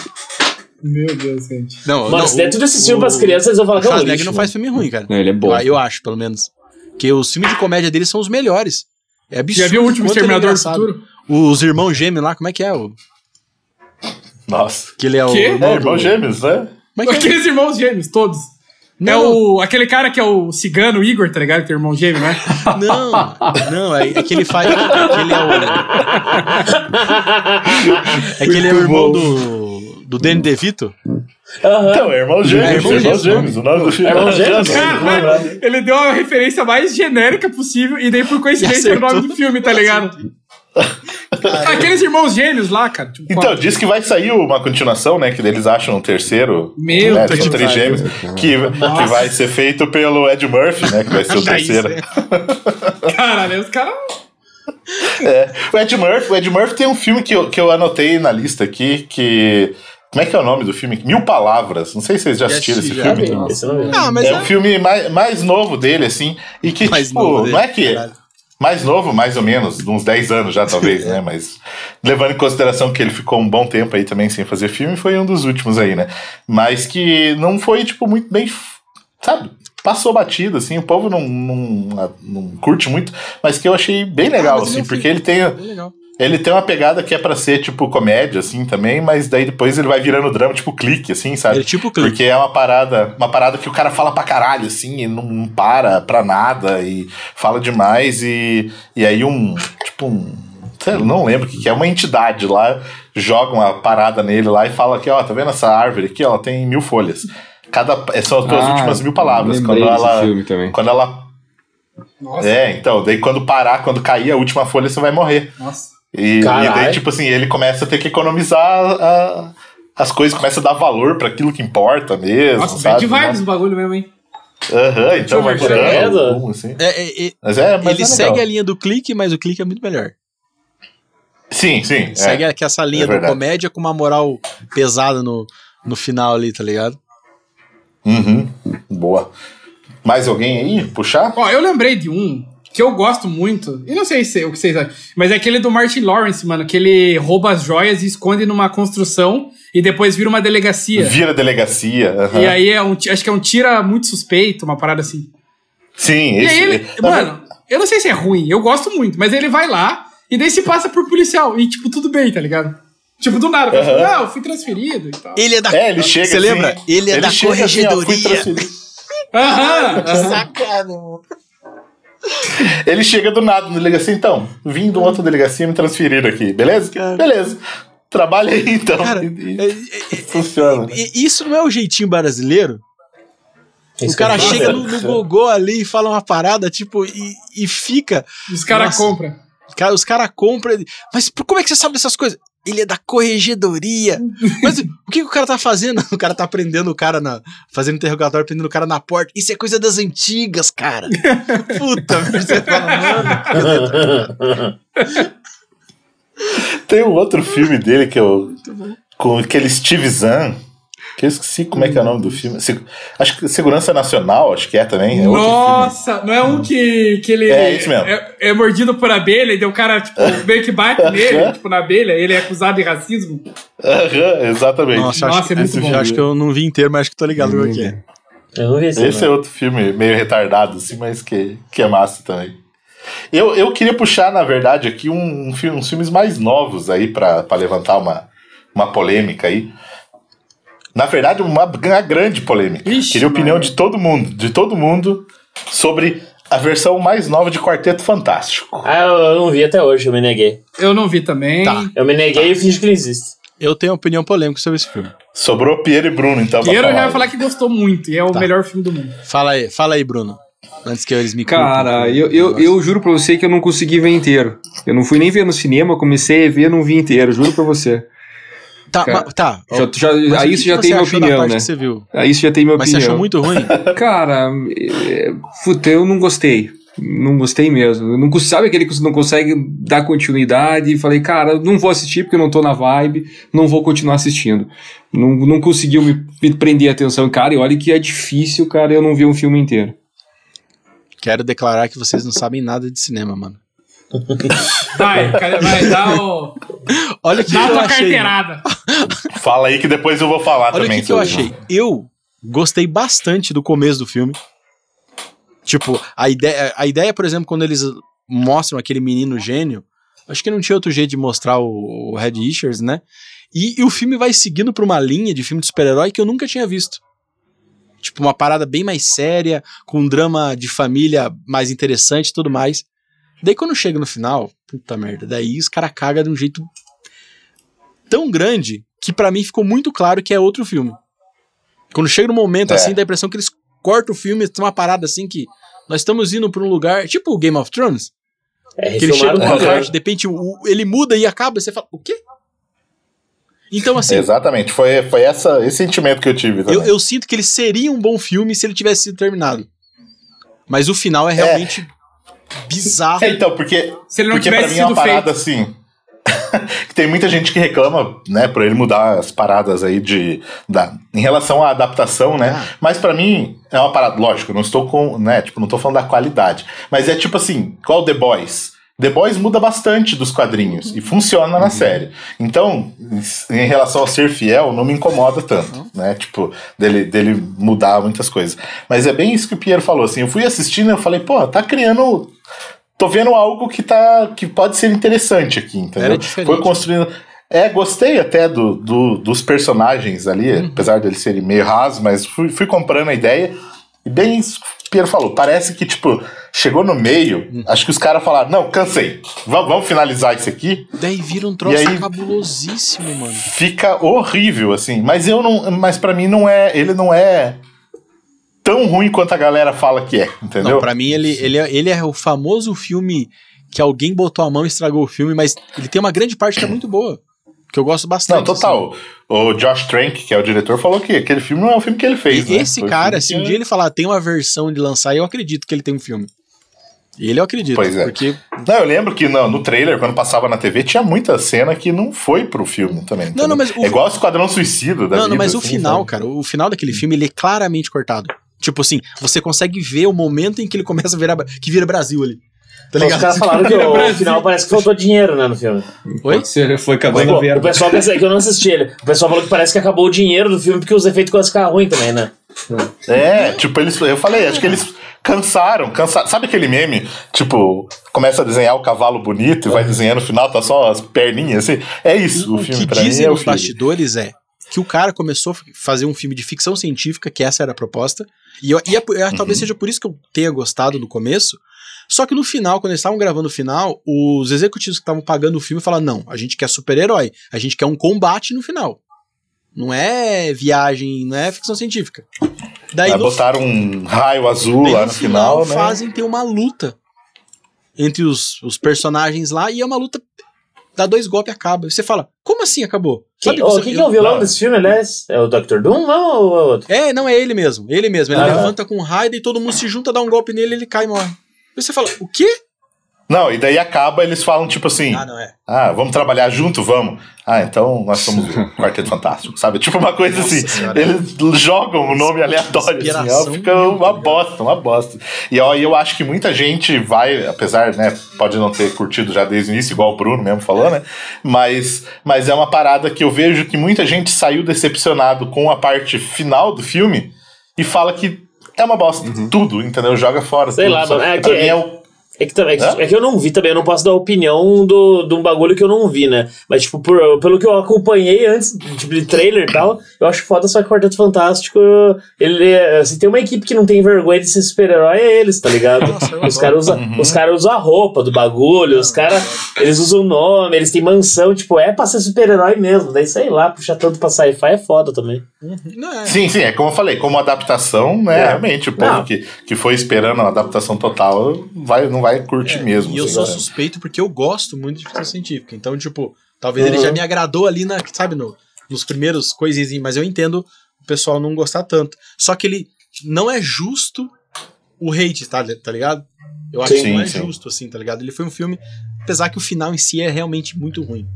Meu Deus, gente. Não, Mano, não, se dentro o- desse filme o- pras crianças, eles vão falar O que é um lixo. não faz filme ruim, cara. Não, ele é bom. Eu, eu acho, pelo menos. Porque os filmes de comédia dele são os melhores. É absurdo. Já viu o último é Exterminador do. Futuro? Os irmãos gêmeos lá, como é que é? O, Nossa. que ele é o. Irmão É, do- irmão gêmeos, né? É que é? Aqueles irmãos gêmeos, todos. É Não, o, aquele cara que é o cigano Igor, tá ligado? Que tem irmão gêmeo, né? [LAUGHS] Não, não, é, é que ele faz. É que ele é o. É que ele é o irmão do. Do Danny DeVito? Aham. Então, é irmão gêmeos. É, irmão irmão gêmeos, gêmeos. O nome do filme É irmão gêmeos? Cara, ele deu a referência mais genérica possível e daí por coincidência é o nome do filme, tá ligado? Aqueles irmãos gêmeos lá, cara. Tipo, Então, diz que vai sair uma continuação, né? Que eles acham um terceiro. Meu né, Deus. São três gêmeos. Que, que vai ser feito pelo Ed Murphy, né? Que vai ser o [LAUGHS] terceiro. caralho, os caras. [LAUGHS] É, o Ed Murphy, o Ed Murphy tem um filme que eu, que eu anotei na lista aqui, que. Como é que é o nome do filme? Mil Palavras. Não sei se vocês já assistiram esse já. filme. Eu não vi. Ah, mas é é. um filme mais, mais novo dele, assim. E que, Mais tipo, novo dele, não é que. caralho. Mais novo, mais ou menos, de uns 10 anos já, talvez, né? Mas levando em consideração que ele ficou um bom tempo aí também sem fazer filme, foi um dos últimos aí, né? Mas que não foi, tipo, muito bem. Sabe? Passou batido, assim, o povo não, não, não curte muito, mas que eu achei bem legal, mas ele assim, porque ele tem. Ele tem uma pegada que é pra ser, tipo, comédia, assim, também, mas daí depois ele vai virando drama, tipo, clique, assim, sabe? É tipo clique. Porque é uma parada, uma parada que o cara fala pra caralho, assim, e não, não para pra nada, e fala demais, e, e aí um, tipo, um, sei não lembro o que, que é, uma entidade lá, joga uma parada nele lá e fala que, ó, tá vendo essa árvore aqui, ela tem mil folhas. Cada, são as tuas Ah, últimas mil palavras. Quando ela, filme também. quando ela Nossa, é, então, daí quando parar, quando cair a última folha, você vai morrer. nossa. E, e daí, tipo assim, ele começa a ter que economizar a- as coisas, começa a dar valor pra aquilo que importa mesmo. Nossa, sabe? bad vibes o bagulho mesmo, hein? Aham, então vai mudando credo. algum, assim. É, é, é, Mas é, mas ele é segue a linha do clique, mas o clique é muito melhor. Sim, sim. é. Segue aqui essa linha é do verdade. comédia com uma moral pesada no, no final ali, tá ligado? Uhum, boa. Mais alguém aí? Puxar? Ó, eu lembrei de um que eu gosto muito. E não sei se, o que vocês acham. Mas é aquele do Martin Lawrence, mano. Que ele rouba as joias e esconde numa construção e depois vira uma delegacia. Vira delegacia. aham. E aí é um. Acho que é um tira muito suspeito, uma parada assim. Sim, E esse. aí ele. na Mano, eu não sei se é ruim, eu gosto muito, mas ele vai lá e daí se passa por policial. E, tipo, tudo bem, tá ligado? Tipo, do nada. Aham. Não, eu fui transferido e tal. Ele é da. É, ele chega Você assim, lembra? Ele é da chega assim, ó, fui corregedoria. transferido. Aham, [LAUGHS] aham. Sacada. Ele chega do nada na delegacia, então. Vim de uma outra delegacia me transferiram aqui, beleza? Cara. Beleza. Trabalha aí então. Cara, E- e- é- é- funciona. e- isso não é o jeitinho brasileiro? Isso o cara eu chega no, no gogô ali e fala uma parada, tipo, e, e fica. Os caras compram. Cara, os caras compram. Mas por- como é que você sabe dessas coisas? Ele é da corregedoria. [LAUGHS] Mas o que, que o cara tá fazendo? O cara tá prendendo o cara na. Fazendo interrogatório, prendendo o cara na porta. Isso é coisa das antigas, cara. [LAUGHS] Puta, você fala, mano. Tem um outro filme dele que eu. Com aquele Steve Zahn. Que eu esqueci como é que é o nome do filme. Se- acho que Segurança Nacional, acho que é também. É outro filme. Nossa, não é um que, que ele É, isso mesmo. é, é mordido por abelha e o cara, tipo, [LAUGHS] meio que bate nele, tipo, na abelha, ele é acusado de racismo. Aham, exatamente. Nossa, Nossa, acho, é muito bom. filme acho que eu não vi inteiro, mas acho que tô ligado no que é. Eu não vi esse. Esse é outro filme meio retardado, assim, mas que, que é massa também. Eu, eu queria puxar, na verdade, aqui um, um filme, uns filmes mais novos aí pra pra levantar uma, uma polêmica aí. Na verdade, uma, uma grande polêmica. Ixi, queria a opinião de todo mundo, de todo mundo, sobre a versão mais nova de Quarteto Fantástico. Ah, eu, eu não vi até hoje, eu me neguei. Eu não vi também. Tá. Eu me neguei e fingi que não existe. Eu tenho opinião polêmica sobre esse filme. Sobrou Piero e Bruno, então. Piero já vai falar que gostou muito e é o Tá. melhor filme do mundo. Fala aí, fala aí, Bruno. Antes que eles me Cara, eu, eu, eu juro pra você que eu não consegui ver inteiro. Eu não fui nem ver no cinema, comecei a ver, não vi inteiro, juro pra você. Tá, cara, ma- tá. Já, já, Mas aí isso já tem minha opinião, né? você viu? Aí isso já tem minha Mas opinião. você achou muito ruim? [LAUGHS] Cara, é, puta, eu não gostei. Não gostei mesmo. Eu não, sabe aquele que você não consegue dar continuidade? E falei, cara, não vou assistir porque eu não tô na vibe, não vou continuar assistindo. Não, não conseguiu me, me prender a atenção. Cara, e olha que é difícil, cara, eu não vi um filme inteiro. Quero declarar que vocês não sabem nada de cinema, mano. Vai, vai, dá, o, Olha o que, dá que a eu tua achei. carteirada. Fala aí que depois eu vou falar Olha o também. que, que eu achei. Eu gostei bastante do começo do filme. Tipo, a ideia, a ideia, por exemplo, quando eles mostram aquele menino gênio, acho que não tinha outro jeito de mostrar o, o Red Richards, né? E, e o filme vai seguindo pra uma linha de filme de super-herói que eu nunca tinha visto. Tipo, uma parada bem mais séria, com um drama de família mais interessante e tudo mais. Daí quando chega no final, puta merda, daí os caras cagam de um jeito tão grande que pra mim ficou muito claro que é outro filme. Quando chega no momento É. assim, dá a impressão que eles cortam o filme, tem uma parada assim que nós estamos indo pra um lugar, tipo o Game of Thrones, É, que ele chega no tudo, lugar, né? de repente o- ele muda e acaba, você fala, o quê? Então assim, Exatamente, foi, foi essa, esse sentimento que eu tive eu, eu sinto que ele seria um bom filme se ele tivesse sido terminado. Mas o final é realmente bizarro. É, então, porque, Se ele não porque pra tivesse mim é uma parada feito. assim. [LAUGHS] que tem muita gente que reclama, né, por ele mudar as paradas aí de. Da, em relação à adaptação, né? Ah. Mas pra mim é uma parada, lógico, não estou com. né, tipo, não tô falando da qualidade. Mas é tipo assim, qual The Boys? The Boys muda bastante dos quadrinhos e funciona Uhum. na série. Então, em relação ao ser fiel, não me incomoda tanto, né? Tipo, dele, dele mudar muitas coisas. Mas é bem isso que o Piero falou, assim, eu fui assistindo e eu falei, pô, tá criando tô vendo algo que tá que pode ser interessante aqui, entendeu? Era diferente. Foi construindo. É, gostei até do, do- dos personagens ali, Uhum. apesar deles serem meio rasos, mas fui, fui comprando a ideia. E bem isso que o Piero falou, parece que, tipo, chegou no meio, Uhum. acho que os caras falaram, não, cansei, vamos, vamos finalizar isso aqui. Daí vira um troço aí- cabulosíssimo, mano. Fica horrível, assim. Mas eu não. Mas para mim não é. Ele não é tão ruim quanto a galera fala que é, entendeu? Não, pra mim ele, ele, é, ele é o famoso filme que alguém botou a mão e estragou o filme, mas ele tem uma grande parte que é muito boa. Que eu gosto bastante. Não, total. O Josh Trank, que é o diretor, falou que aquele filme não é o filme que ele assim. fez. E né? esse Foi o cara, se um dia ele falar tem uma versão de lançar, eu acredito que ele tem um filme. Ele eu acredito. Pois é. Porque. Não, eu lembro que no, no trailer, quando passava na TV, tinha muita cena que não foi pro filme também. entendeu? não, mas o- É igual o Esquadrão Suicida da Não, não, vida, mas o assim, final, sabe? cara, o final daquele filme, ele é claramente cortado. Tipo assim, você consegue ver o momento em que ele começa a virar. que vira Brasil ali. Tá Os ligado? caras falaram que o final parece que faltou dinheiro, né, no filme. Oi? Pode ser, foi acabando Pô, a o verba. pessoal pensa que eu não assisti ele. O pessoal falou que parece que acabou o dinheiro do filme porque os efeitos começam a ficar ruins também, né? É, tipo, eles. Eu falei, acho que eles cansaram, cansaram. Sabe aquele meme? Tipo, começa a desenhar o cavalo bonito e vai desenhando no final, tá só as perninhas, assim. É isso, o, o filme que pra mim dizem é o os filme. bastidores é que o cara começou a fazer um filme de ficção científica, que essa era a proposta, e, eu, e é é- Uhum. talvez seja por isso que eu tenha gostado do começo, só que no final, quando eles estavam gravando o final, os executivos que estavam pagando o filme falaram, não, a gente quer super-herói, a gente quer um combate no final. Não é viagem, não é ficção científica. Daí Aí no botaram um raio azul lá no no final, né? fazem ter uma luta entre os, os personagens lá e é uma luta. Dá dois golpes e acaba. E você fala, Como assim acabou? Sabe, oh, você- quem que é o vilão desse filme, aliás? É o Dr. Doom, não? Ou é outro? É, não é ele mesmo. Ele mesmo. Ele Ah. levanta com raio e todo mundo se junta, dá um golpe nele, ele cai e morre. Aí você fala, o quê? Não, e daí acaba, eles falam tipo assim: Ah, não é. Ah, vamos trabalhar junto? Vamos. Ah, então nós somos o Quarteto Fantástico, sabe? Tipo uma coisa Nossa assim. Senhora. Eles jogam o nome aleatório, assim, ó, fica uma tá bosta, uma bosta. E ó, e eu acho que muita gente vai, apesar, né, pode não ter curtido já desde o início, igual o Bruno mesmo falou, né? Mas, mas é uma parada que eu vejo que muita gente saiu decepcionado com a parte final do filme e fala que é uma bosta. Tudo, entendeu? Joga fora. Sei tudo, lá, mano, é Pra que- mim é o É que, também, é, é que eu não vi também, eu não posso dar opinião do, de um bagulho que eu não vi, né? Mas, tipo, por- pelo que eu acompanhei antes, tipo, de trailer e tal, eu acho foda só que o Quarteto Fantástico, ele, assim, tem uma equipe que não tem vergonha de ser super-herói, é eles, tá ligado? [LAUGHS] Nossa, eu os caras usam os cara usam a roupa do bagulho, os caras, eles usam o nome, eles têm mansão, tipo, é pra ser super-herói mesmo, daí sei lá, puxar tanto pra sci-fi é foda também. Não é. Sim, sim, é como eu falei, como adaptação, né? É. Realmente, o povo Não. que, que foi esperando a adaptação total vai, não vai curtir mesmo. E eu sou suspeito porque eu gosto muito de ficção científica. Então, tipo, talvez ele Uhum. já me agradou ali na, sabe, no, nos primeiros coisinhas, mas eu entendo o pessoal não gostar tanto. Só que ele não é justo o hate, tá, tá ligado? Eu acho Sim, que não é sim. justo, assim, tá ligado? Ele foi um filme, apesar que o final em si é realmente muito ruim.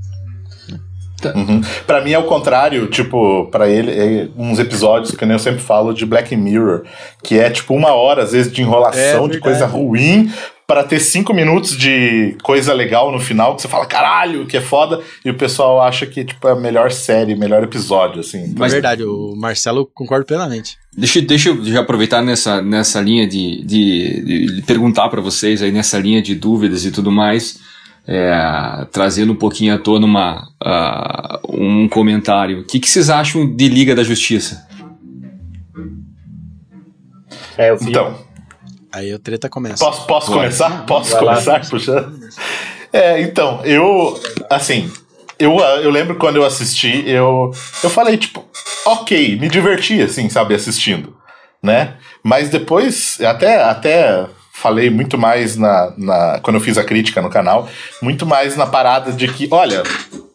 Uhum. Pra mim é o contrário, tipo, pra ele, é uns episódios que nem eu sempre falo de Black Mirror, que é tipo uma hora, às vezes, de enrolação, É de coisa ruim, pra ter cinco minutos de coisa legal no final, que você fala, caralho, que é foda, e o pessoal acha que, tipo, é a melhor série, melhor episódio, assim. Mas, é verdade, o Marcelo eu concordo plenamente. Deixa, deixa eu já aproveitar nessa, nessa linha de, de, de perguntar para vocês aí nessa linha de dúvidas e tudo mais, é, trazendo um pouquinho à tona uma, ah, um comentário. O que, que vocês acham de Liga da Justiça? É, o filme. Então, Aí a treta começa. Posso, posso começar? Posso Vai lá. começar puxando? É, então, eu, assim, eu, eu lembro quando eu assisti, eu, eu falei, tipo, ok, me diverti, assim, sabe, assistindo, né? Mas depois, até, até falei muito mais na, na, quando eu fiz a crítica no canal, muito mais na parada de que, olha,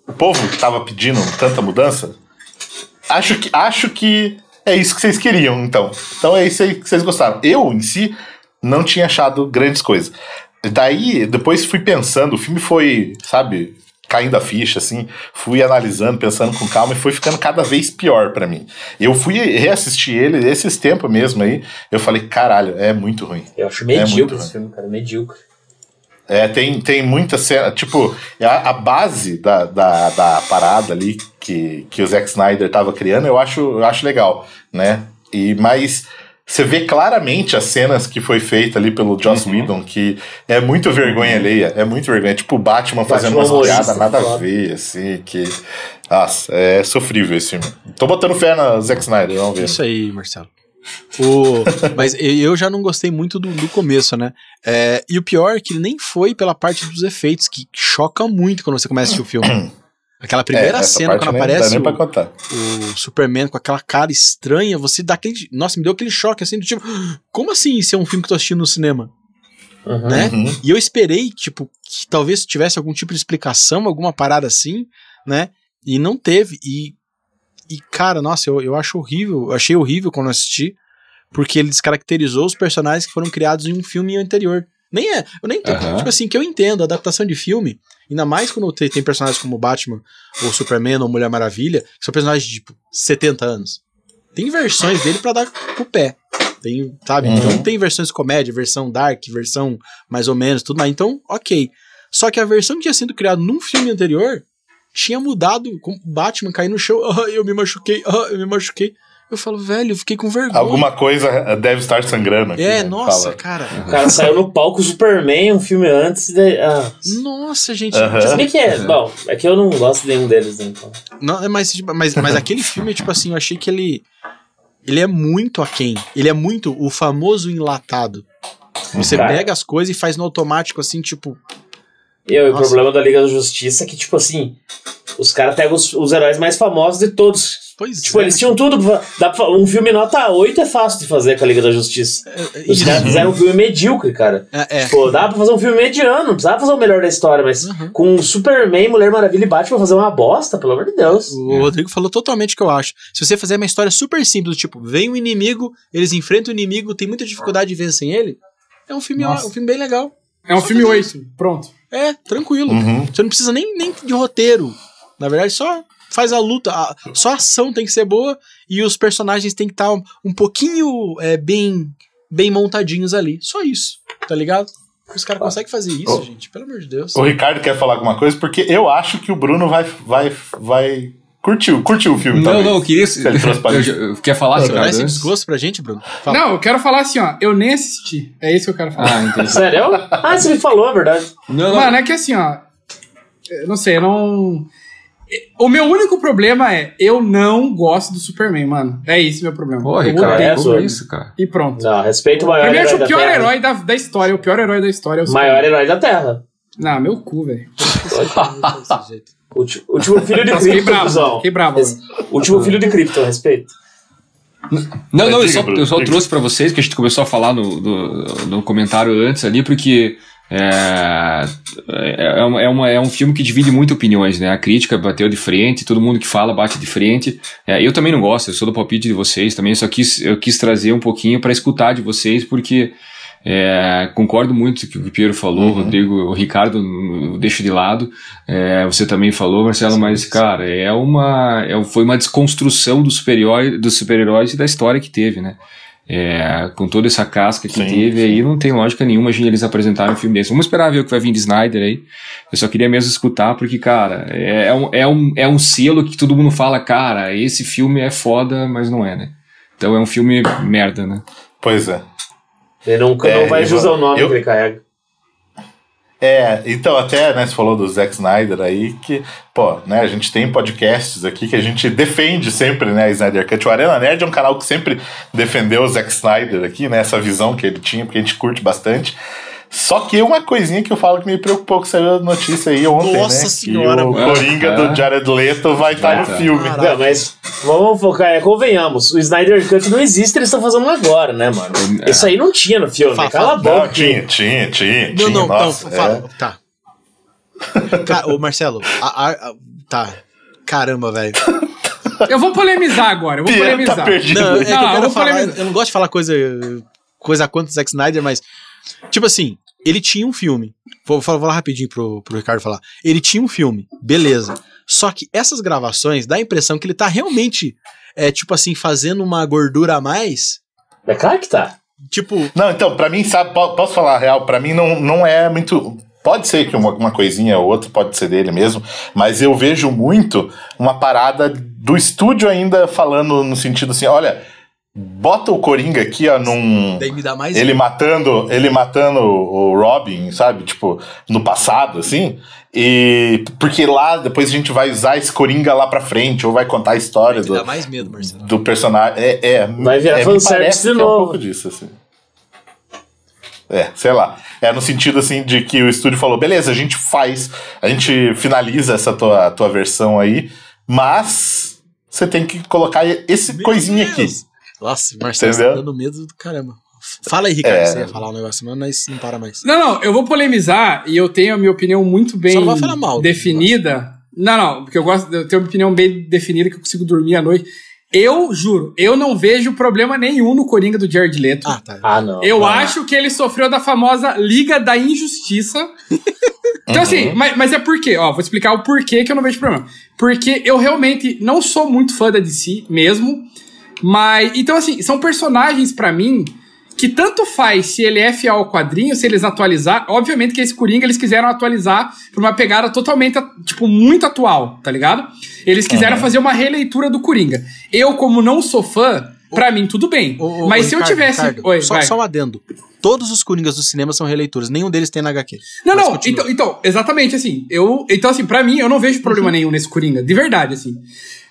o povo que tava pedindo tanta mudança, acho que, acho que é isso que vocês queriam, então. Então é isso aí que vocês gostaram. Eu, em si, não tinha achado grandes coisas. Daí, depois fui pensando, o filme foi, sabe, caindo a ficha, assim, fui analisando, pensando com calma e foi ficando cada vez pior pra mim. Eu fui reassistir ele esses tempos mesmo aí, eu falei, caralho, é muito ruim. Eu acho É medíocre muito esse ruim. filme, cara, medíocre. É, tem, tem muita cena. Tipo, a, a base da, da, da parada ali que, que o Zack Snyder tava criando, eu acho, eu acho legal, né? E, mas você vê claramente as cenas que foi feita ali pelo Joss Uhum. Whedon, que é muito vergonha alheia, é muito vergonha. Tipo, o Batman fazendo umas piadas nada a ver, assim, que. Nossa, é sofrível esse filme. Tô botando fé na Zack Snyder, vamos ver. Isso aí, Marcelo. O, [LAUGHS] mas eu já não gostei muito do, do começo, né? É, e o pior é que nem foi pela parte dos efeitos, que choca muito quando você começa a assistir o filme. [CLEARS THROAT] Aquela primeira É, cena, quando aparece nem o, o Superman com aquela cara estranha, você dá aquele. Nossa, me deu aquele choque assim, do tipo, [GASPS] como assim isso é um filme que eu tô assistindo no cinema? Uhum. Né? Uhum. E eu esperei, tipo, que talvez tivesse algum tipo de explicação, alguma parada assim, né? E não teve. E, e cara, nossa, eu, eu acho horrível. Eu achei horrível quando eu assisti, porque ele descaracterizou os personagens que foram criados em um filme anterior. Nem é, eu nem entendo. Aham. Tipo assim, que eu entendo, adaptação de filme, ainda mais quando tem, tem personagens como Batman, ou Superman, ou Mulher Maravilha, que são personagens de, tipo, 70 anos. Tem versões dele pra dar pro pé. Tem, sabe? Uhum. Então tem versões de comédia, versão dark, versão mais ou menos, tudo mais. Então, ok. Só que a versão que tinha sido criada num filme anterior tinha mudado com o Batman cair no chão. [LAUGHS] Ah, eu me machuquei, ah, eu me machuquei. Eu falo, velho, eu fiquei com vergonha. Alguma coisa deve estar sangrando aqui. É, né? nossa, Fala. cara. O cara saiu no palco Superman, um filme antes. De, ah, Nossa, gente. Aham. se bem que é. Bom, é que eu não gosto de nenhum deles, né, então. Não, é, mas, tipo, mas, mas aquele filme, tipo assim, eu achei que ele. Ele é muito aquém. Ele é muito o famoso enlatado. Você Cara. pega as coisas e faz no automático, assim, tipo. E o problema da Liga da Justiça é que, tipo assim, os caras pegam os, os heróis mais famosos de todos Pois Tipo, é. eles tinham tudo. pra- Dá pra, fa- um filme nota 8 é fácil de fazer com a Liga da Justiça. Os Isso. caras fizeram um filme medíocre, cara. É, é. Pô, dá pra fazer um filme mediano, não precisava fazer o melhor da história, mas Uhum. com Superman, Mulher Maravilha e Batman fazer uma bosta, pelo amor de Deus. O Rodrigo falou totalmente o que eu acho. Se você fizer uma história super simples, tipo, vem um inimigo, eles enfrentam o inimigo, tem muita dificuldade de vencer ele, é um filme, Nossa. um filme bem legal. É um Só filme fazer 8. Pronto. É, tranquilo. Uhum. Você não precisa nem, nem de roteiro. Na verdade, só faz a luta. a- só a ação tem que ser boa e os personagens têm que estar um, um pouquinho é, bem, bem montadinhos ali. Só isso, tá ligado? Os caras conseguem fazer isso, Oh. gente. Pelo amor de Deus. O Ricardo quer falar alguma coisa? Porque eu acho que o Bruno vai, vai, vai curtiu, curtiu o filme. Não, talvez. não, eu queria. ele trouxe pra [LAUGHS] eu, eu, quer falar, Ricardo? esse antes? desgosto pra gente, Bruno? Fala. Não, eu quero falar assim, ó. Eu nem assisti. É isso que eu quero falar. Ah, entendi. [LAUGHS] Sério? Ah, você me falou, é verdade. Não, não. Mano, é que assim, ó. eu Não sei, eu não. O meu único problema é eu não gosto do Superman, mano. É esse meu problema. Pô, eu Ricardo, odeio. é, como Zorro. isso, cara? E pronto. Não, respeito o maior Pra mim, eu acho herói o da pior herói da, da história. O pior herói da história é o O maior herói da Terra. Não, meu cu, velho. [LAUGHS] Ulti- Último filho de Fiquei Krypton, fiquei bravo. Último filho de Krypton, respeito. Não, não, eu só, eu só trouxe pra vocês, que a gente começou a falar no, no, no comentário antes ali, porque é, é, uma, é, uma- é um filme que divide muito opiniões, né? A crítica bateu de frente, todo mundo que fala bate de frente. É, eu também não gosto, eu sou do palpite de vocês também, só quis, eu quis trazer um pouquinho pra escutar de vocês, porque é, concordo muito com o que o Piero falou, o Rodrigo, o Ricardo, eu deixo de lado. É, você também falou, Marcelo, mas, cara, é uma, é, foi uma desconstrução dos super-heróis dos super-heróis e da história que teve, né? É, com toda essa casca que Sim, teve sim. aí, não tem lógica nenhuma de eles apresentarem um filme desse. Vamos esperar ver o que vai vir de Snyder aí. Eu só queria mesmo escutar, porque, cara, é, é um, é, um, é um selo que todo mundo fala, cara, esse filme é foda, mas não é, né? Então é um filme merda, né? Pois é. Ele nunca É, não vai usar o nome eu- que ele carrega. É, então até, né, você falou do Zack Snyder aí, que, pô, né, a gente tem podcasts aqui que a gente defende sempre, né, a Snyder Cut. O Arena Nerd é um canal que sempre defendeu o Zack Snyder aqui, né, essa visão que ele tinha, porque a gente curte bastante. Só que uma coisinha que eu falo que me preocupou, que saiu a notícia aí ontem, Nossa né, senhora, que o mano. Coringa É. do Jared Leto vai estar Vai no tá. filme. Não, mas vamos focar, é, convenhamos. O Snyder Cut não existe, eles estão fazendo agora, né, mano? É. Isso aí não tinha no filme. Fala, Cala a boca. Tinha, tinha, tinha, Não, tinha, não, nossa, não, fala. é. Tá. Cara, ô Marcelo, a- a- a- tá. Caramba, velho. Eu vou polemizar agora, eu vou Piero polemizar. tá perdido. Não, é Não, eu eu falar. polemizar. Eu não gosto de falar coisa, coisa quanto do Zack Snyder, mas. Tipo assim, ele tinha um filme. Vou falar, vou falar rapidinho pro, pro Ricardo falar. Ele tinha um filme, beleza. Só que essas gravações dá a impressão que ele tá realmente, é, tipo assim, fazendo uma gordura a mais. É claro que tá. Tipo, Não, então, pra mim, sabe, po- posso falar a real, pra mim não, não é muito. Pode ser que uma, uma coisinha ou outra pode ser dele mesmo, mas eu vejo muito uma parada do estúdio ainda falando no sentido assim: olha, bota o Coringa aqui, ó, num. daí me dá mais. Ele matando, ele matando o Robin, sabe? Tipo, no passado, assim. E porque lá depois a gente vai usar esse Coringa lá pra frente, ou vai contar a história me do, dá mais medo, Marcelo. do personagem. É, é, Vai virar é, me fanservice parece de que É um novo. pouco disso, assim. É, sei lá. É no sentido assim de que o estúdio falou: beleza, a gente faz, a gente finaliza essa tua, tua versão aí, mas você tem que colocar esse Meu coisinha aqui. Nossa, Marcelo, Entendeu? tá dando medo do caramba. Fala aí, Ricardo, É. você ia falar um negócio, mas nós não para mais. Não, não, eu vou polemizar e eu tenho a minha opinião muito bem Só não vai falar mal do definida. Não, não, porque eu gosto, eu tenho uma opinião bem definida que eu consigo dormir à noite. Eu juro, eu não vejo problema nenhum no Coringa do Jared Leto. Ah, tá. Ah, não. Eu não. acho que ele sofreu da famosa Liga da Injustiça. [LAUGHS] Então, assim, mas, mas é por quê? Ó, vou explicar o porquê que eu não vejo problema. Porque eu realmente não sou muito fã da DC mesmo. Mas. Então, assim, são personagens pra mim que tanto faz se ele é fiel ao quadrinho, se eles atualizar. Obviamente que esse Coringa eles quiseram atualizar pra uma pegada totalmente, tipo, muito atual, tá ligado? Eles quiseram fazer uma releitura do Coringa. Eu, como não sou fã, pra mim tudo bem. Ô, ô, mas ô, se eu Ricardo, tivesse. Ricardo, Oi, só, vai. só um adendo. Todos os Coringas do cinema são releituras, nenhum deles tem na HQ. Não, Mas não, continua. então, então, exatamente assim. Eu, então, assim, pra mim, eu não vejo problema nenhum nesse Coringa, de verdade, assim.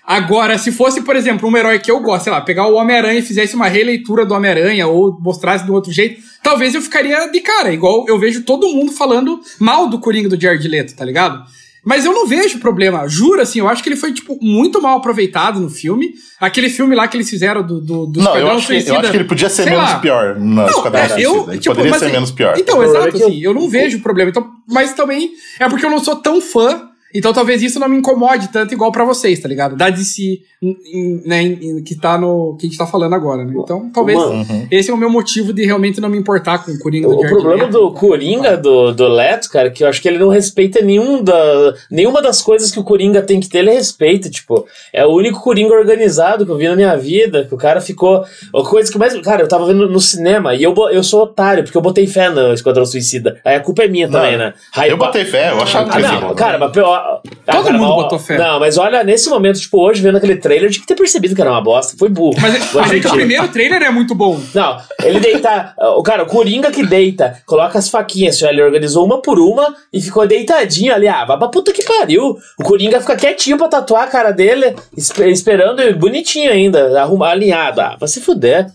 Agora, se fosse, por exemplo, um herói que eu gosto, sei lá, pegar o Homem-Aranha e fizesse uma releitura do Homem-Aranha ou mostrasse de outro jeito, talvez eu ficaria de cara, igual eu vejo todo mundo falando mal do Coringa do Jared Leto, tá ligado? Mas eu não vejo problema. Juro, assim, eu acho que ele foi, tipo, muito mal aproveitado no filme. Aquele filme lá que eles fizeram do, do, do não, eu acho, que, eu acho que ele podia ser menos lá. pior no não, Esquadrão é, Suicida. Eu, ele tipo, poderia ser menos pior. Então, exato, assim, eu não vejo problema. Então, mas também é porque eu não sou tão fã então talvez isso não me incomode tanto igual para vocês, tá ligado? Da DC, né, que tá no que a gente tá falando agora, né? Então talvez uhum. esse é o meu motivo de realmente não me importar com o Coringa o, do O problema do Coringa do, do Leto, cara, que eu acho que ele não respeita nenhum da, nenhuma das coisas que o Coringa tem que ter, ele respeita, tipo, é o único Coringa organizado que eu vi na minha vida, que o cara ficou, a coisa que mais, cara, eu tava vendo no cinema e eu, eu sou otário, porque eu botei fé no Esquadrão Suicida. Aí a culpa é minha não, também, né? eu botei fé, eu achava que ah, não, cara, mas pior, Todo cara, mundo botou fé. Não, mas olha, nesse momento, tipo, hoje, vendo aquele trailer, tinha que ter percebido que era uma bosta. Foi burro. Mas, mas é que o primeiro trailer é muito bom. Não, ele deita. o cara, o Coringa que deita, coloca as faquinhas, assim, ele organizou uma por uma e ficou deitadinho ali. Ah, vai pra puta que pariu. O Coringa fica quietinho pra tatuar a cara dele, esperando bonitinho ainda, arrumar, alinhado. Ah, vai se fuder.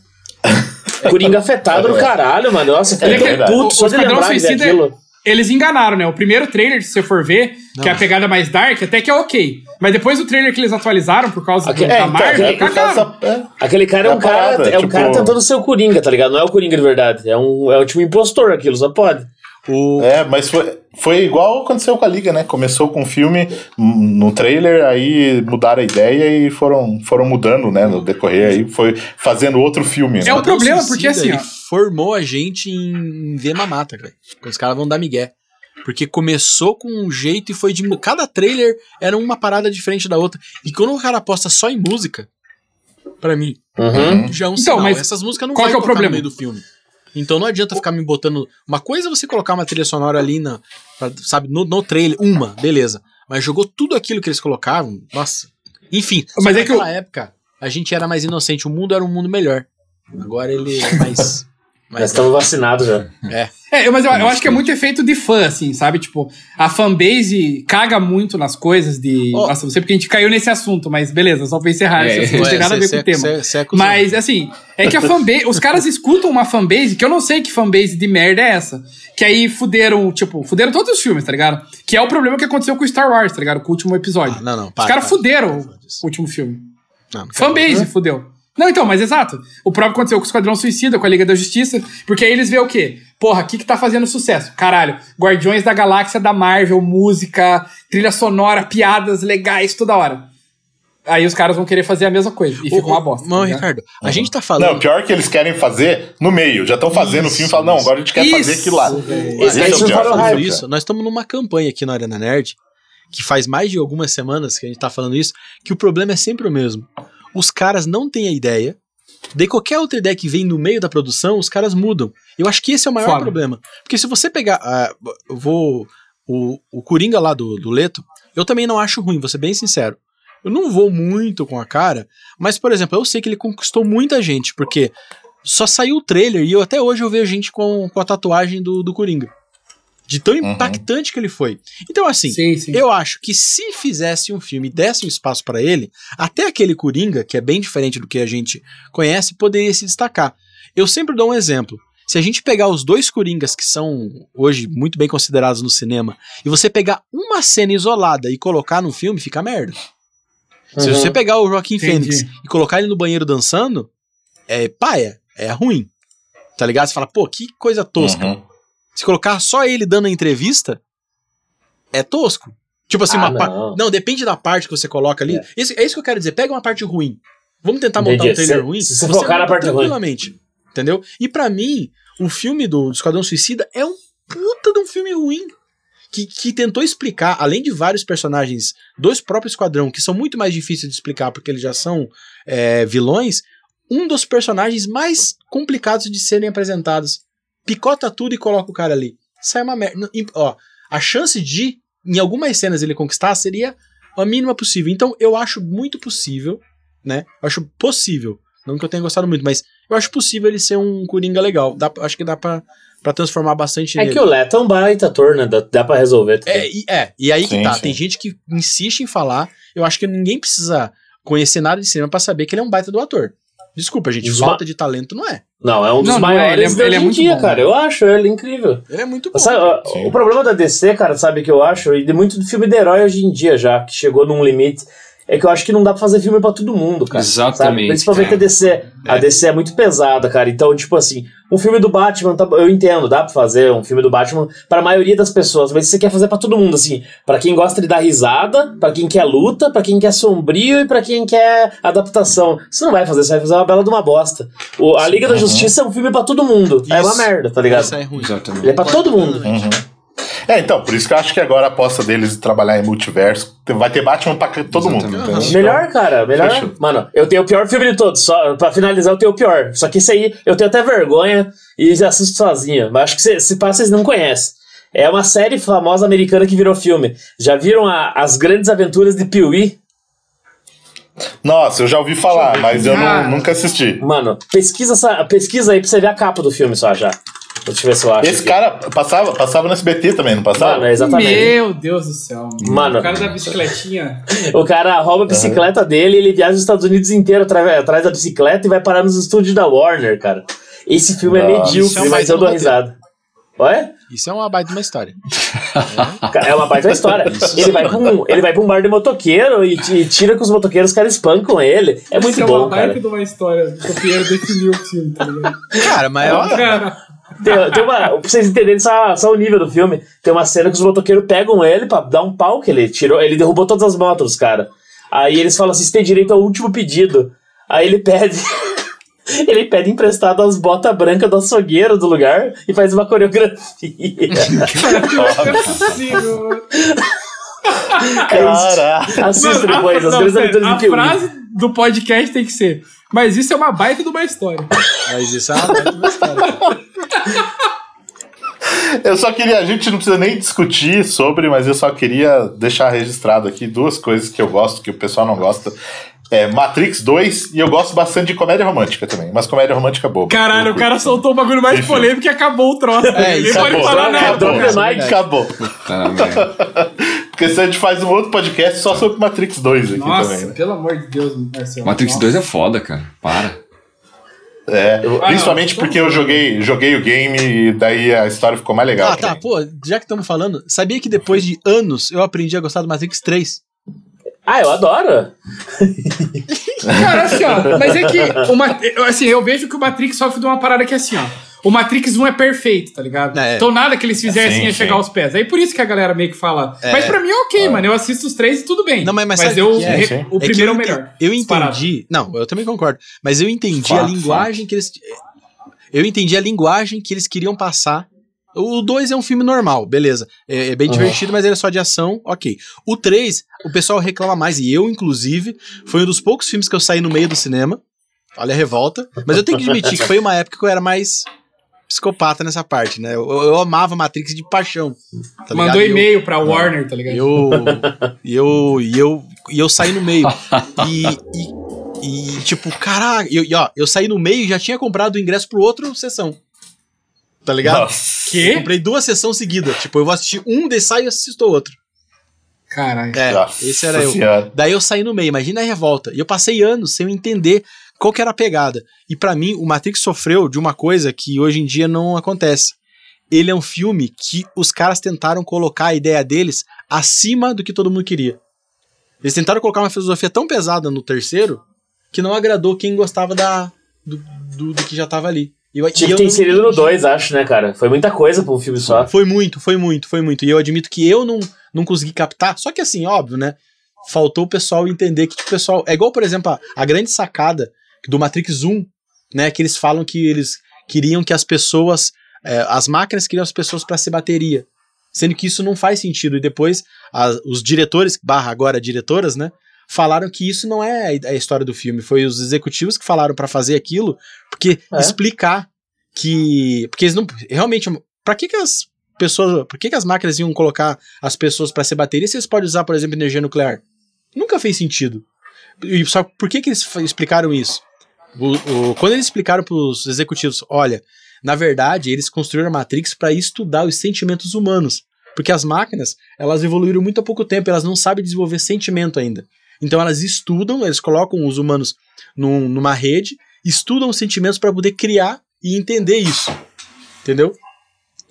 [LAUGHS] Coringa afetado no caralho, mano. Nossa, fiquei é puto só de lembrar daquilo eles enganaram, né? O primeiro trailer, se você for ver, não. que é a pegada mais dark, até que é ok. Mas depois do trailer que eles atualizaram por causa Aquele, do, é, da Marvel, é, causa, é, Aquele cara é, um cara, parada, é um tipo... cara tentando ser o Coringa, tá ligado? Não é o Coringa de verdade. É um, é um tipo impostor aquilo, só pode. O... É, mas foi, foi igual aconteceu com a Liga, né? Começou com o filme no trailer, aí mudaram a ideia e foram, foram mudando, né? No decorrer aí, foi fazendo outro filme. É né? o problema, porque assim. Ó, formou a gente em ver mamata, cara. Os caras vão dar migué. Porque começou com um jeito e foi de. Cada trailer era uma parada diferente da outra. E quando o cara aposta só em música, para mim, uhum. já é um então, sinal. Mas Essas músicas não qual vai que é o problema? no meio do filme. Então não adianta ficar me botando. Uma coisa é você colocar uma trilha sonora ali na. Pra, sabe, no, no trailer, uma, beleza. Mas jogou tudo aquilo que eles colocavam. Nossa. Enfim, mas é que naquela eu... época a gente era mais inocente, o mundo era um mundo melhor. Agora ele é mais. [LAUGHS] Mas estamos vacinados já. É. É, mas eu, eu, acho que é muito efeito de fã, assim, sabe? Tipo, a fanbase caga muito nas coisas de. Oh. Nossa, não sei porque a gente caiu nesse assunto, mas beleza, só pra encerrar. É, não tem nada a ver com o tema. Cê, cê é mas, assim, é que a fanbase. os caras escutam uma fanbase que eu não sei que fanbase de merda é essa. Que aí fuderam, tipo, fuderam todos os filmes, tá ligado? Que é o problema que aconteceu com Star Wars, tá ligado? Com o último episódio. Ah, não, não. Para, os caras fuderam o último filme. Não, não fanbase fudeu. Não, então, mas exato. O próprio aconteceu com o Esquadrão Suicida, com a Liga da Justiça, porque aí eles vê o quê? Porra, o que que tá fazendo sucesso? Caralho, Guardiões da Galáxia da Marvel, música, trilha sonora, piadas legais toda hora. Aí os caras vão querer fazer a mesma coisa e fica uma bosta. Não, tá Ricardo, a gente tá falando. Não, pior que eles querem fazer no meio. Já estão fazendo isso, o filme e falam, não, agora a gente quer isso, fazer aquilo lá. Isso, é, isso, é isso. Nós estamos numa campanha aqui na Arena Nerd, que faz mais de algumas semanas que a gente tá falando isso, que o problema é sempre o mesmo os caras não têm a ideia. De qualquer outra ideia que vem no meio da produção, os caras mudam. Eu acho que esse é o maior problema. Porque se você pegar. Uh, eu vou. O, o Coringa lá do, do Leto, eu também não acho ruim, vou ser bem sincero. Eu não vou muito com a cara, mas, por exemplo, eu sei que ele conquistou muita gente, porque só saiu o trailer e eu até hoje eu vejo gente com, com a tatuagem do, do Coringa. De tão uhum. impactante que ele foi. Então, assim, sim, sim. eu acho que se fizesse um filme e desse um espaço para ele, até aquele Coringa, que é bem diferente do que a gente conhece, poderia se destacar. Eu sempre dou um exemplo. Se a gente pegar os dois Coringas que são hoje muito bem considerados no cinema, e você pegar uma cena isolada e colocar no filme, fica merda. Uhum. Se você pegar o Joaquim Fênix e colocar ele no banheiro dançando, é paia, é ruim. Tá ligado? Você fala, pô, que coisa tosca. Uhum. Se colocar só ele dando a entrevista, é tosco. Tipo assim, ah, uma não. não, depende da parte que você coloca ali. É. Isso, é isso que eu quero dizer. Pega uma parte ruim. Vamos tentar montar Entendi. um trailer se, ruim. Se você focar na parte tranquilamente. Ruim. Entendeu? E para mim, o filme do, do Esquadrão Suicida é um puta de um filme ruim. Que, que tentou explicar, além de vários personagens dos próprios Esquadrão, que são muito mais difíceis de explicar porque eles já são é, vilões, um dos personagens mais complicados de serem apresentados picota tudo e coloca o cara ali. Sai uma merda. Ó, a chance de, em algumas cenas, ele conquistar seria a mínima possível. Então, eu acho muito possível, né? Eu acho possível. Não que eu tenha gostado muito, mas eu acho possível ele ser um Coringa legal. Dá, acho que dá pra, pra transformar bastante é nele. É que o Leto é um baita ator, né? Dá, dá pra resolver. É e, é, e aí sim, que tá. Sim. Tem gente que insiste em falar. Eu acho que ninguém precisa conhecer nada de cinema para saber que ele é um baita do ator. Desculpa, gente, Os falta de talento não é. Não, é um dos Não, não é, maiores ele é- ele é muito dia, bom, cara. né? Eu acho ele incrível. Ele é muito bom. Sabe, o problema da DC, cara, sabe que eu acho, e de muito do filme de herói hoje em dia já, que chegou num limite, é que eu acho que não dá pra fazer filme pra todo mundo, cara. Exatamente, Sabe? Principalmente cara. a DC. A DC é muito pesada, cara. Então, tipo assim, um filme do Batman, tá- eu entendo, dá pra fazer um filme do Batman pra maioria das pessoas, mas você quer fazer pra todo mundo, assim. Pra quem gosta de dar risada, pra quem quer luta, pra quem quer sombrio e pra quem quer adaptação. Você não vai fazer, você vai fazer uma bela de uma bosta. O- a Liga da Justiça é um filme pra todo mundo. É uma Isso. merda, tá ligado? Isso é ruim. Exatamente. Ele é pra todo mundo. Uhum. É, então, por isso que eu acho que agora a aposta deles de trabalhar em multiverso vai ter Batman pra todo mundo. Exatamente. entendeu? Melhor, cara, melhor. Fechou. Mano, eu tenho o pior filme de todos. Só pra finalizar, eu tenho o pior. Só que esse aí eu tenho até vergonha e já assisto sozinho. Mas acho que se, se passa, vocês não conhecem. É uma série famosa americana que virou filme. Já viram a- As Grandes Aventuras de Pee-wee? Nossa, eu já ouvi falar, mas eu não- nunca assisti. Mano, pesquisa, essa, pesquisa aí pra você ver a capa do filme só já. Deixa eu ver se eu acho. Esse aqui. cara passava, passava no SBT também, não passava? Mano, é exatamente. Meu Deus do céu. Mano. O cara da bicicletinha. O cara rouba a bicicleta dele e ele viaja os Estados Unidos inteiro atrás da bicicleta e vai parar nos estúdios da Warner, cara. Esse filme é Nossa. É medíocre, um mas eu dou risada. Oi? Isso é uma baita de uma história. [LAUGHS] É uma baita história. ele, vai pra um, ele vai pra um bar de motoqueiro e, e tira com os motoqueiros, os caras espancam ele. É muito Isso é bom, uma baita cara. de uma história. O Pinheiro definiu o filme, tá ligado? Cara, mas Cara, Tem, tem uma, pra vocês entenderem só, só o nível do filme, tem uma cena que os motoqueiros pegam ele pra dar um pau que ele tirou. Ele derrubou todas as motos, cara. Aí eles falam assim: você tem direito ao último pedido. Aí ele pede. [LAUGHS] Ele pede emprestado as botas brancas do açougueiro do lugar e faz uma coreografia. [LAUGHS] não [LAUGHS] é possível. mano. Caraca. Assista a- depois, as grandes aventuras A do Piuí. frase do podcast tem que ser. Mas isso é uma baita de uma história. mas isso é uma baita de uma história. Eu só queria, a gente não precisa nem discutir sobre, mas eu só queria deixar registrado aqui duas coisas que eu gosto, que o pessoal não gosta. É Matrix 2 e eu gosto bastante de comédia romântica também, mas comédia romântica boba. Caralho, o cara soltou o bagulho mais polêmico e acabou o troço. É, Ele isso pode Acabou, falar nada. acabou. cara. Acabou. Tá merda. Porque se a gente faz um outro podcast só sobre Matrix 2 aqui Nossa, também, né? pelo amor de Deus, Marcelo. Matrix Nossa. 2 é foda, cara. Para. É, Ah, principalmente não, porque eu joguei, joguei o game e daí a história ficou mais legal. Ah, tá, também. pô, já que estamos falando, sabia que depois de anos eu aprendi a gostar do Matrix 3? Ah, eu adoro. [LAUGHS] Cara, assim, ó, mas é que o eu- assim, eu vejo que o Matrix sofre de uma parada que é assim, ó. O Matrix 1 é perfeito, tá ligado? É. Então nada que eles fizessem Sim, ia chegar sim. aos pés. Aí por isso que a galera meio que fala. É. Mas pra mim é ok, mano. Eu assisto os três e tudo bem. Não, mas- mas sabe eu. o que é? re- sim. O É que primeiro é o eu melhor. Eu Disparado. entendi. Não, eu também concordo. Mas eu entendi a linguagem que eles. Eu entendi a linguagem que eles queriam passar. O 2 é um filme normal, beleza. É, é bem divertido, mas ele é só de ação, ok. O 3, o pessoal reclama mais, e eu, inclusive, foi um dos poucos filmes que eu saí no meio do cinema. Olha a revolta. Mas eu tenho que admitir que foi uma época que eu era mais psicopata nessa parte, né? Eu, eu amava Matrix de paixão. tá? Mandou eu- e-mail pra Warner, tá ligado? eu e eu eu e eu saí no meio e, e, e, tipo caralho e, ó eu saí no meio e já tinha comprado o ingresso pro outro sessão tá ligado Nossa. Quê? comprei duas sessões seguidas tipo eu vou assistir um desse sai e assisto o outro Caralho. é Nossa esse era eu Senhora. daí eu saí no meio imagina a revolta e eu passei anos sem eu entender qual que era a pegada e pra mim o Matrix sofreu de uma coisa que hoje em dia não acontece ele é um filme que os caras tentaram colocar a ideia deles acima do que todo mundo queria. Eles tentaram colocar uma filosofia tão pesada no terceiro que não agradou quem gostava da, do, do, do que já tava ali. E, eu- Tinha que eu ter inserido no entendi. 2, acho, né, cara? Foi muita coisa pra um filme só. Foi muito, foi muito, foi muito. E eu admito que eu não, não consegui captar. Só que assim, óbvio, né? Faltou o pessoal entender que tipo, o pessoal. É igual, por exemplo, a, a grande sacada do Matrix 1, né? Que eles falam que eles queriam que as pessoas. é, as máquinas queriam as pessoas para ser bateria. Sendo que isso não faz sentido. E depois, as- os diretores, barra agora diretoras, né? Falaram que isso não é a história do filme. Foi os executivos que falaram para fazer aquilo, porque É. explicar que. Porque eles não. Realmente, pra que, que as pessoas. Por que, que as máquinas iam colocar as pessoas para ser bateria se eles podem usar, por exemplo, energia nuclear? Nunca fez sentido. E só por que, que eles explicaram isso? O- o- quando eles explicaram para os executivos, olha, na verdade, eles construíram a Matrix para estudar os sentimentos humanos. Porque as máquinas, elas evoluíram muito há pouco tempo, elas não sabem desenvolver sentimento ainda. Então elas estudam, eles colocam os humanos num- numa rede, estudam os sentimentos para poder criar e entender isso. Entendeu?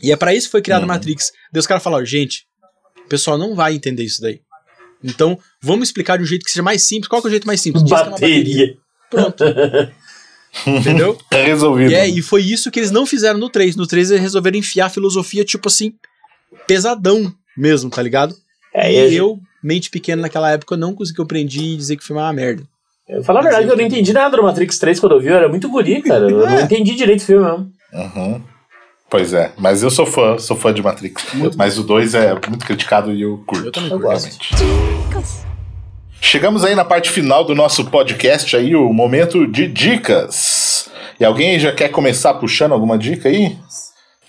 E é para isso que foi criado Uhum. Matrix. Daí os caras falaram, gente, o pessoal não vai entender isso daí. Então, vamos explicar de um jeito que seja mais simples. Qual que é o jeito mais simples? É Bateria. Pronto. [LAUGHS] Entendeu? É resolvido. E, é, e foi isso que eles não fizeram no 3. No 3 eles resolveram enfiar a filosofia, tipo assim, pesadão mesmo, tá ligado? É, e e eu, mente pequena naquela época, eu não consegui compreender e dizer que o filme é uma merda. Eu falar a verdade, eu não entendi nada do Matrix 3 quando eu vi, eu era muito guri, cara. Eu não [LAUGHS] entendi direito o filme mesmo. Uhum. Pois é, mas eu sou fã, sou fã de Matrix. Mas o 2 é muito criticado e eu curto. Eu também Eu gosto. Chegamos aí na parte final do nosso podcast aí, o momento de dicas. E alguém já quer começar puxando alguma dica aí?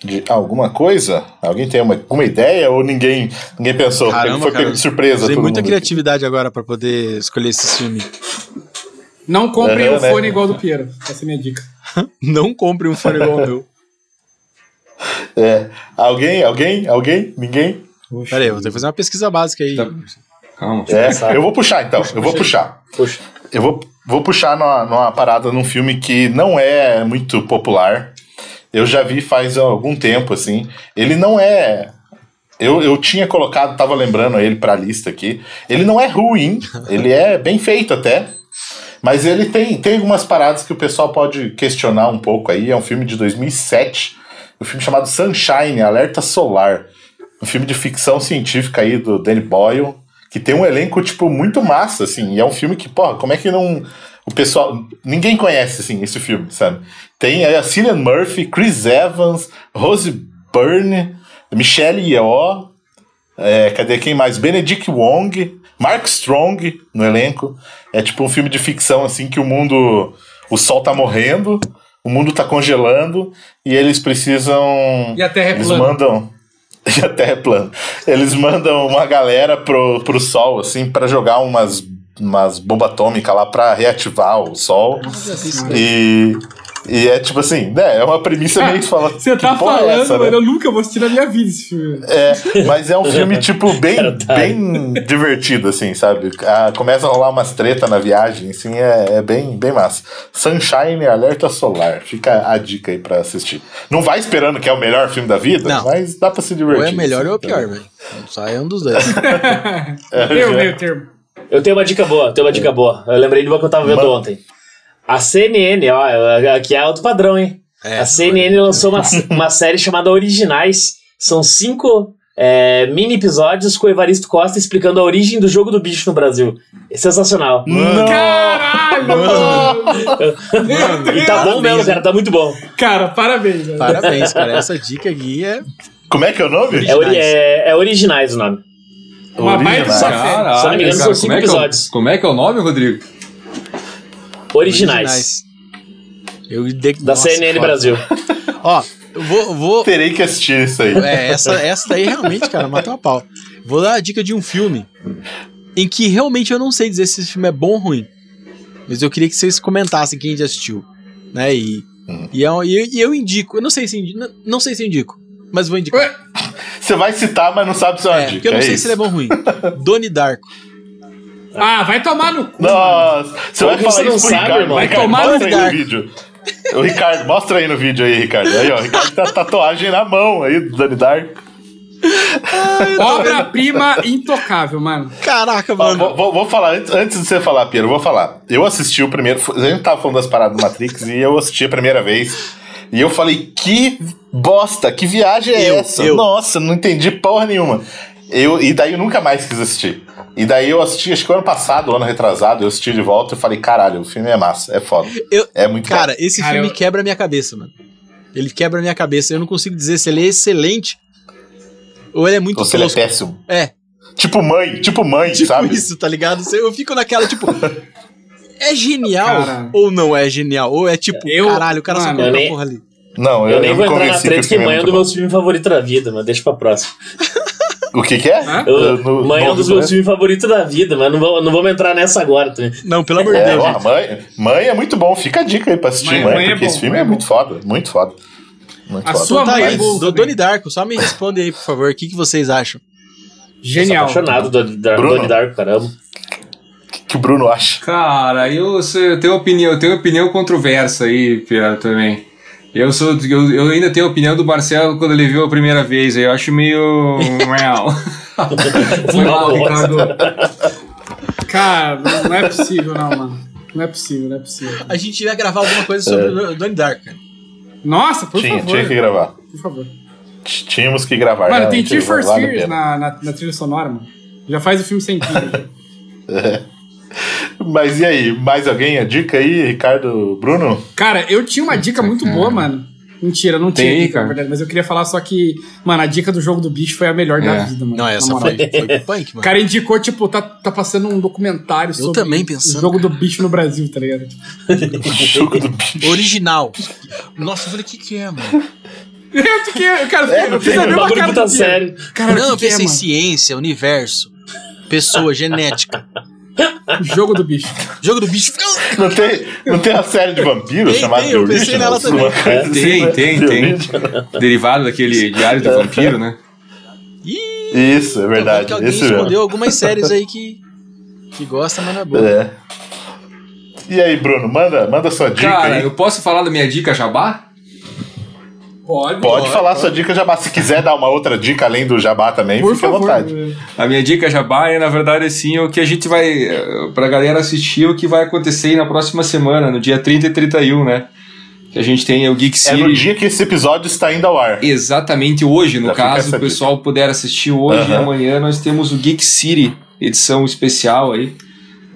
De alguma coisa? Alguém tem uma, alguma ideia ou ninguém, ninguém pensou? Caramba, Foi cara, pego de surpresa Usei todo muita mundo. criatividade agora pra poder escolher esse filme. Não comprem É, um né? fone igual do Piero. Essa é a minha dica. [LAUGHS] Não compre um fone igual ao meu. [LAUGHS] É. Alguém, alguém, alguém, ninguém? Pera aí, eu vou ter que fazer uma pesquisa básica aí. Tá. Calma. É. Eu vou puxar então, eu vou puxar. Puxa. Eu vou, vou puxar numa, numa parada num filme que não é muito popular. Eu já vi faz algum tempo, assim. Ele não é. Eu, eu tinha colocado, tava lembrando ele pra lista aqui. Ele não é ruim, [LAUGHS] ele é bem feito até. Mas ele tem, tem algumas paradas que o pessoal pode questionar um pouco aí. É um filme de 2007, um filme chamado Sunshine, Alerta Solar. Um filme de ficção científica aí do Danny Boyle, que tem um elenco, tipo, muito massa, assim. E é um filme que, porra, como é que não. O pessoal. Ninguém conhece, assim, esse filme, sabe? Tem aí a Cillian Murphy, Chris Evans, Rose Byrne, Michelle Yeoh, é, cadê quem mais? Benedict Wong, Mark Strong no elenco. É tipo um filme de ficção, assim, que o mundo. O sol tá morrendo, o mundo tá congelando, e eles precisam. E a Terra é Eles plana. mandam. [LAUGHS] E a Terra é plana. Eles mandam uma galera pro, pro Sol, assim, pra jogar umas, umas bombas atômicas lá pra reativar o Sol. E, e é tipo assim, né? É uma premissa meio que fala. [LAUGHS] Você tá é falando, essa, né? mano, eu nunca vou assistir na minha vida esse filme. É, mas é um filme, [LAUGHS] tipo, bem, bem divertido, assim, sabe? Ah, começa a rolar umas treta na viagem, assim, é, é bem, bem massa. Sunshine Alerta Solar. Fica a dica aí pra assistir. Não vai esperando que é o melhor filme da vida, Não. mas dá pra se divertir. Ou é melhor assim, ou é pior, velho. Só é um dos dois. [LAUGHS] Meio, meio termo. Eu tenho uma dica boa, tenho uma dica boa. Eu lembrei de uma que eu tava vendo ontem. A CNN, ó, aqui é alto padrão, hein? É, a CNN lançou uma, [LAUGHS] uma série chamada Originais. São cinco é, mini episódios com o Evaristo Costa explicando a origem do jogo do bicho no Brasil. É sensacional. Não! Caralho! [LAUGHS] E tá bom mesmo, cara, tá muito bom. Cara, parabéns. velho. Parabéns, cara. Essa dica aqui é. Como é que é o nome? É, ori- é- é Originais o nome. Uma baita Originais. série. Caralho, Se eu não me engano, cara, são cinco como é que é o- episódios. Como é que é o nome, Rodrigo? Originais. Eu de... Da Nossa, CNN foda. Brasil. Ó, eu vou. vou... Terei que assistir isso aí. É, essa, essa daí realmente, cara, matou a pau. Vou dar a dica de um filme em que realmente eu não sei dizer se esse filme é bom ou ruim. Mas eu queria que vocês comentassem quem já assistiu. Né? E, Hum. e, é eu, e eu indico. Eu não sei se indi- não, não sei se eu indico, mas vou indicar. Ué, Você vai citar, mas não sabe se é uma É, dica. porque eu não é sei isso. se ele é bom ou ruim. [LAUGHS] Doni Darko. Ah, vai tomar no cu. Nossa, você Como vai falar você não isso pro sabe, Ricardo. Vai Ricardo, tomar no mostra aí no Dark. vídeo. O Ricardo, mostra aí no vídeo aí, Ricardo. Aí, ó, o Ricardo tá tatuagem na mão aí do Danny Dark. Obra-prima intocável, mano. Caraca, Ó, mano. vou, vou- vou falar, antes, antes de você falar, Piero, vou falar. Eu assisti o primeiro. A gente tava falando das paradas do Matrix e eu assisti a primeira vez. E eu falei, que bosta, que viagem é Eu, essa? eu. Nossa, não entendi porra nenhuma. Eu, e daí eu nunca mais quis assistir. E daí eu assisti, acho que o ano passado, o ano retrasado, eu assisti de volta e falei, caralho, o filme é massa, é foda. Eu- é muito Cara, foda. esse Cara, filme eu- quebra a minha cabeça, mano. Ele quebra a minha cabeça. Eu não consigo dizer se ele é excelente ou ele é muito Ou se ele é péssimo. É, Tipo mãe, tipo mãe, tipo sabe? isso, tá ligado? Eu fico naquela, tipo. [LAUGHS] É genial Cara. ou não é genial? Ou é tipo, Eu- caralho, o cara só mano, comprou eu a porra ali. Não, Eu, nem me vou entrar na treta o que filme é Mãe é um dos meus filmes favoritos da vida, mas deixa pra próxima. O que que é? Eu, No- Mãe é um dos meus filmes favoritos da vida, mas não vamos, não vamos entrar nessa agora também. Não, pelo amor de É, Deus, ó, mãe, mãe é muito bom. Fica a dica aí pra assistir Mãe- Mãe, Mãe é porque bom, esse filme Mãe é é muito foda, muito foda. Muito A foda. sua Então tá mãe aí, é do. Donnie Darko, só me responde aí, por favor. O que, que vocês acham? Genial. Sou apaixonado do, Bruno. Donnie Darko, caramba. O que o Bruno acha? Cara, eu, eu tenho opinião, eu tenho opinião controversa aí, Pierre, também. Eu sou, eu, eu ainda tenho a opinião do Marcelo quando ele viu a primeira vez. Eu acho meio real. [LAUGHS] Foi mal, Ricardo. Cara, não, é possível, não, mano. Não é possível, não é possível. A gente vai gravar alguma coisa sobre o Donnie Dark, cara. Nossa, por Tinha, favor. tinha que gravar. Por favor. Tínhamos que gravar. Mano, tem realmente, Tear for Fears na, na, na trilha sonora, mano. Já faz o filme sentido. [LAUGHS] Mas e aí, mais alguém? A dica aí, Ricardo Bruno? Cara, eu tinha uma dica muito boa, mano. Mentira, não tinha dica, cara. na verdade. Mas eu queria falar só que, mano, a dica do jogo do bicho foi a melhor da É. vida, mano. Não, essa foi, foi punk, O mano. cara indicou, tipo, tá, tá passando um documentário sobre também pensando, o jogo do bicho no Brasil, tá ligado? [LAUGHS] Jogo do bicho. Original. Nossa, eu falei, o que que é, mano? [LAUGHS] eu fiquei, cara, É, eu fiz a O mesma cara Diego. sério. Cara, Não, o eu que, que é, pensei mano? ciência, universo, pessoa, genética. Jogo do bicho. Jogo do bicho. Não tem, não tem a série de vampiros Tem, chamada tem, eu The pensei Originals? assim, Tem, né? tem, The tem. Originals. Derivado daquele Diário do Vampiro, né? Ih, Isso, é verdade. que alguém Esse escondeu mesmo. algumas séries aí que, que gosta, mas não é boa. É. E aí, Bruno, manda, manda sua dica Cara, aí. eu posso falar da minha dica jabá? Pode. Pode falar sua dica jabá. Se quiser dar uma outra dica além do jabá também, Por fique à favor. vontade. A minha dica jabá é, na verdade, assim, o que a gente vai. eh, Pra galera assistir o que vai acontecer aí na próxima semana, no dia 30 e 31, né? Que a gente tem o Geek É City. no dia que esse episódio está indo ao ar. Exatamente hoje, no Já caso, o pessoal puder assistir hoje e Aham. amanhã, nós temos o Geek City, edição especial aí.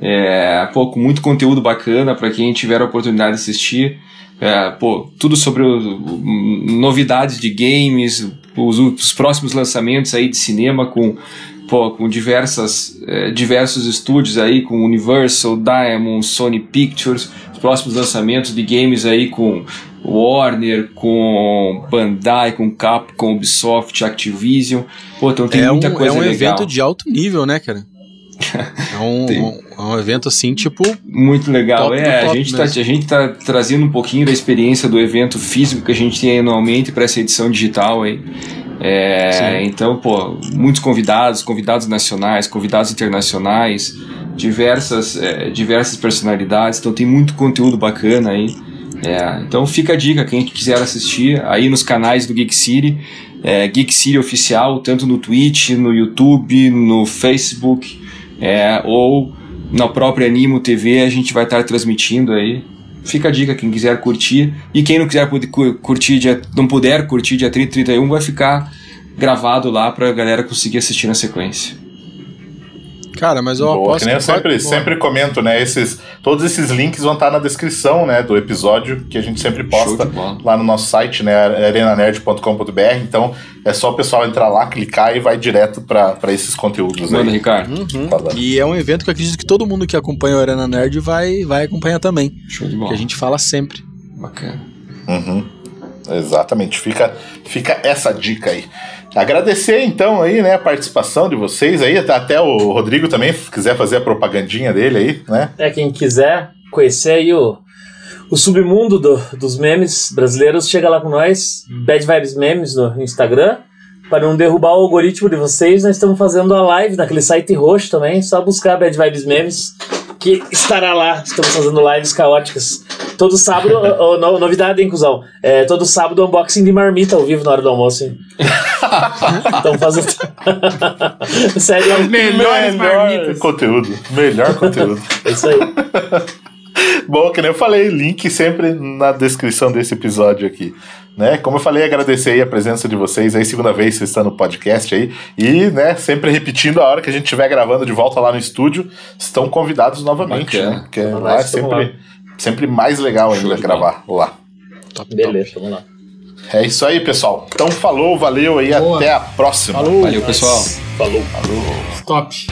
É, pô, com muito conteúdo bacana para quem tiver a oportunidade de assistir. É, pô, tudo sobre o- novidades de games, os, os próximos lançamentos aí de cinema com, pô, com diversas, é, diversos estúdios aí, com Universal, Diamond, Sony Pictures, os próximos lançamentos de games aí com Warner, com Bandai, com Capcom, Ubisoft, Activision. Pô, então tem é um, muita coisa é um legal. evento de alto nível, né, cara? É um, um- é um evento assim, tipo. Muito legal. É, a gente, tá, a gente tá trazendo um pouquinho da experiência do evento físico que a gente tem anualmente para essa edição digital aí. É, então, pô, muitos convidados, convidados nacionais, convidados internacionais, diversas, é, diversas personalidades, então tem muito conteúdo bacana aí. É, então fica a dica, quem quiser assistir, aí nos canais do Geek City, é, Geek City Oficial, tanto no Twitch, no YouTube, no Facebook, é, ou na própria Animo TV, a gente vai estar transmitindo aí. Fica a dica, quem quiser curtir. E quem não quiser curtir, dia, não puder curtir dia 30 e 31, vai ficar gravado lá pra galera conseguir assistir na sequência. Cara, mas eu Boa, aposto que nem eu que sempre, sempre comento, né? Esses, todos esses links vão estar na descrição né, do episódio que a gente sempre posta lá no nosso site, né? arenanerd.com.br. Então é só o pessoal entrar lá, clicar e vai direto para esses conteúdos Manda, aí. Ricardo. Uhum. Falando. E é um evento que eu acredito que todo mundo que acompanha o Arena Nerd vai, vai acompanhar também. Show de Que bola. a gente fala sempre. Bacana. Uhum. Exatamente, fica, fica essa dica aí. Agradecer então aí, né, a participação de vocês aí, até- o Rodrigo também, se quiser fazer a propagandinha dele aí, né? É, quem quiser conhecer aí o, o submundo do- dos memes brasileiros, chega lá com nós, Bad Vibes Memes no Instagram. Para não derrubar o algoritmo de vocês, nós estamos fazendo a live naquele site roxo também, só buscar Bad Vibes Memes, que estará lá. Estamos fazendo lives caóticas. Todo sábado, [LAUGHS] ô, no- novidade, hein, cuzão? É, todo sábado, unboxing de marmita ao vivo na hora do almoço, hein? [LAUGHS] Estamos fazendo. [LAUGHS] Sério, é Melhor marmitas. conteúdo, melhor conteúdo. É isso aí. Bom, que nem eu falei, link sempre na descrição desse episódio aqui. Né? Como eu falei, agradecer aí a presença de vocês aí, segunda vez que vocês estão no podcast aí. E, né, sempre repetindo a hora que a gente estiver gravando de volta lá no estúdio, estão convidados novamente, Bacana. né? Porque Vamos lá, lá é sempre, sempre mais legal ainda gravar lá. Top, Beleza, vamos lá. É isso aí, pessoal. Então falou, valeu aí, Boa. até a próxima. Falou. Valeu, pessoal. Falou. Top.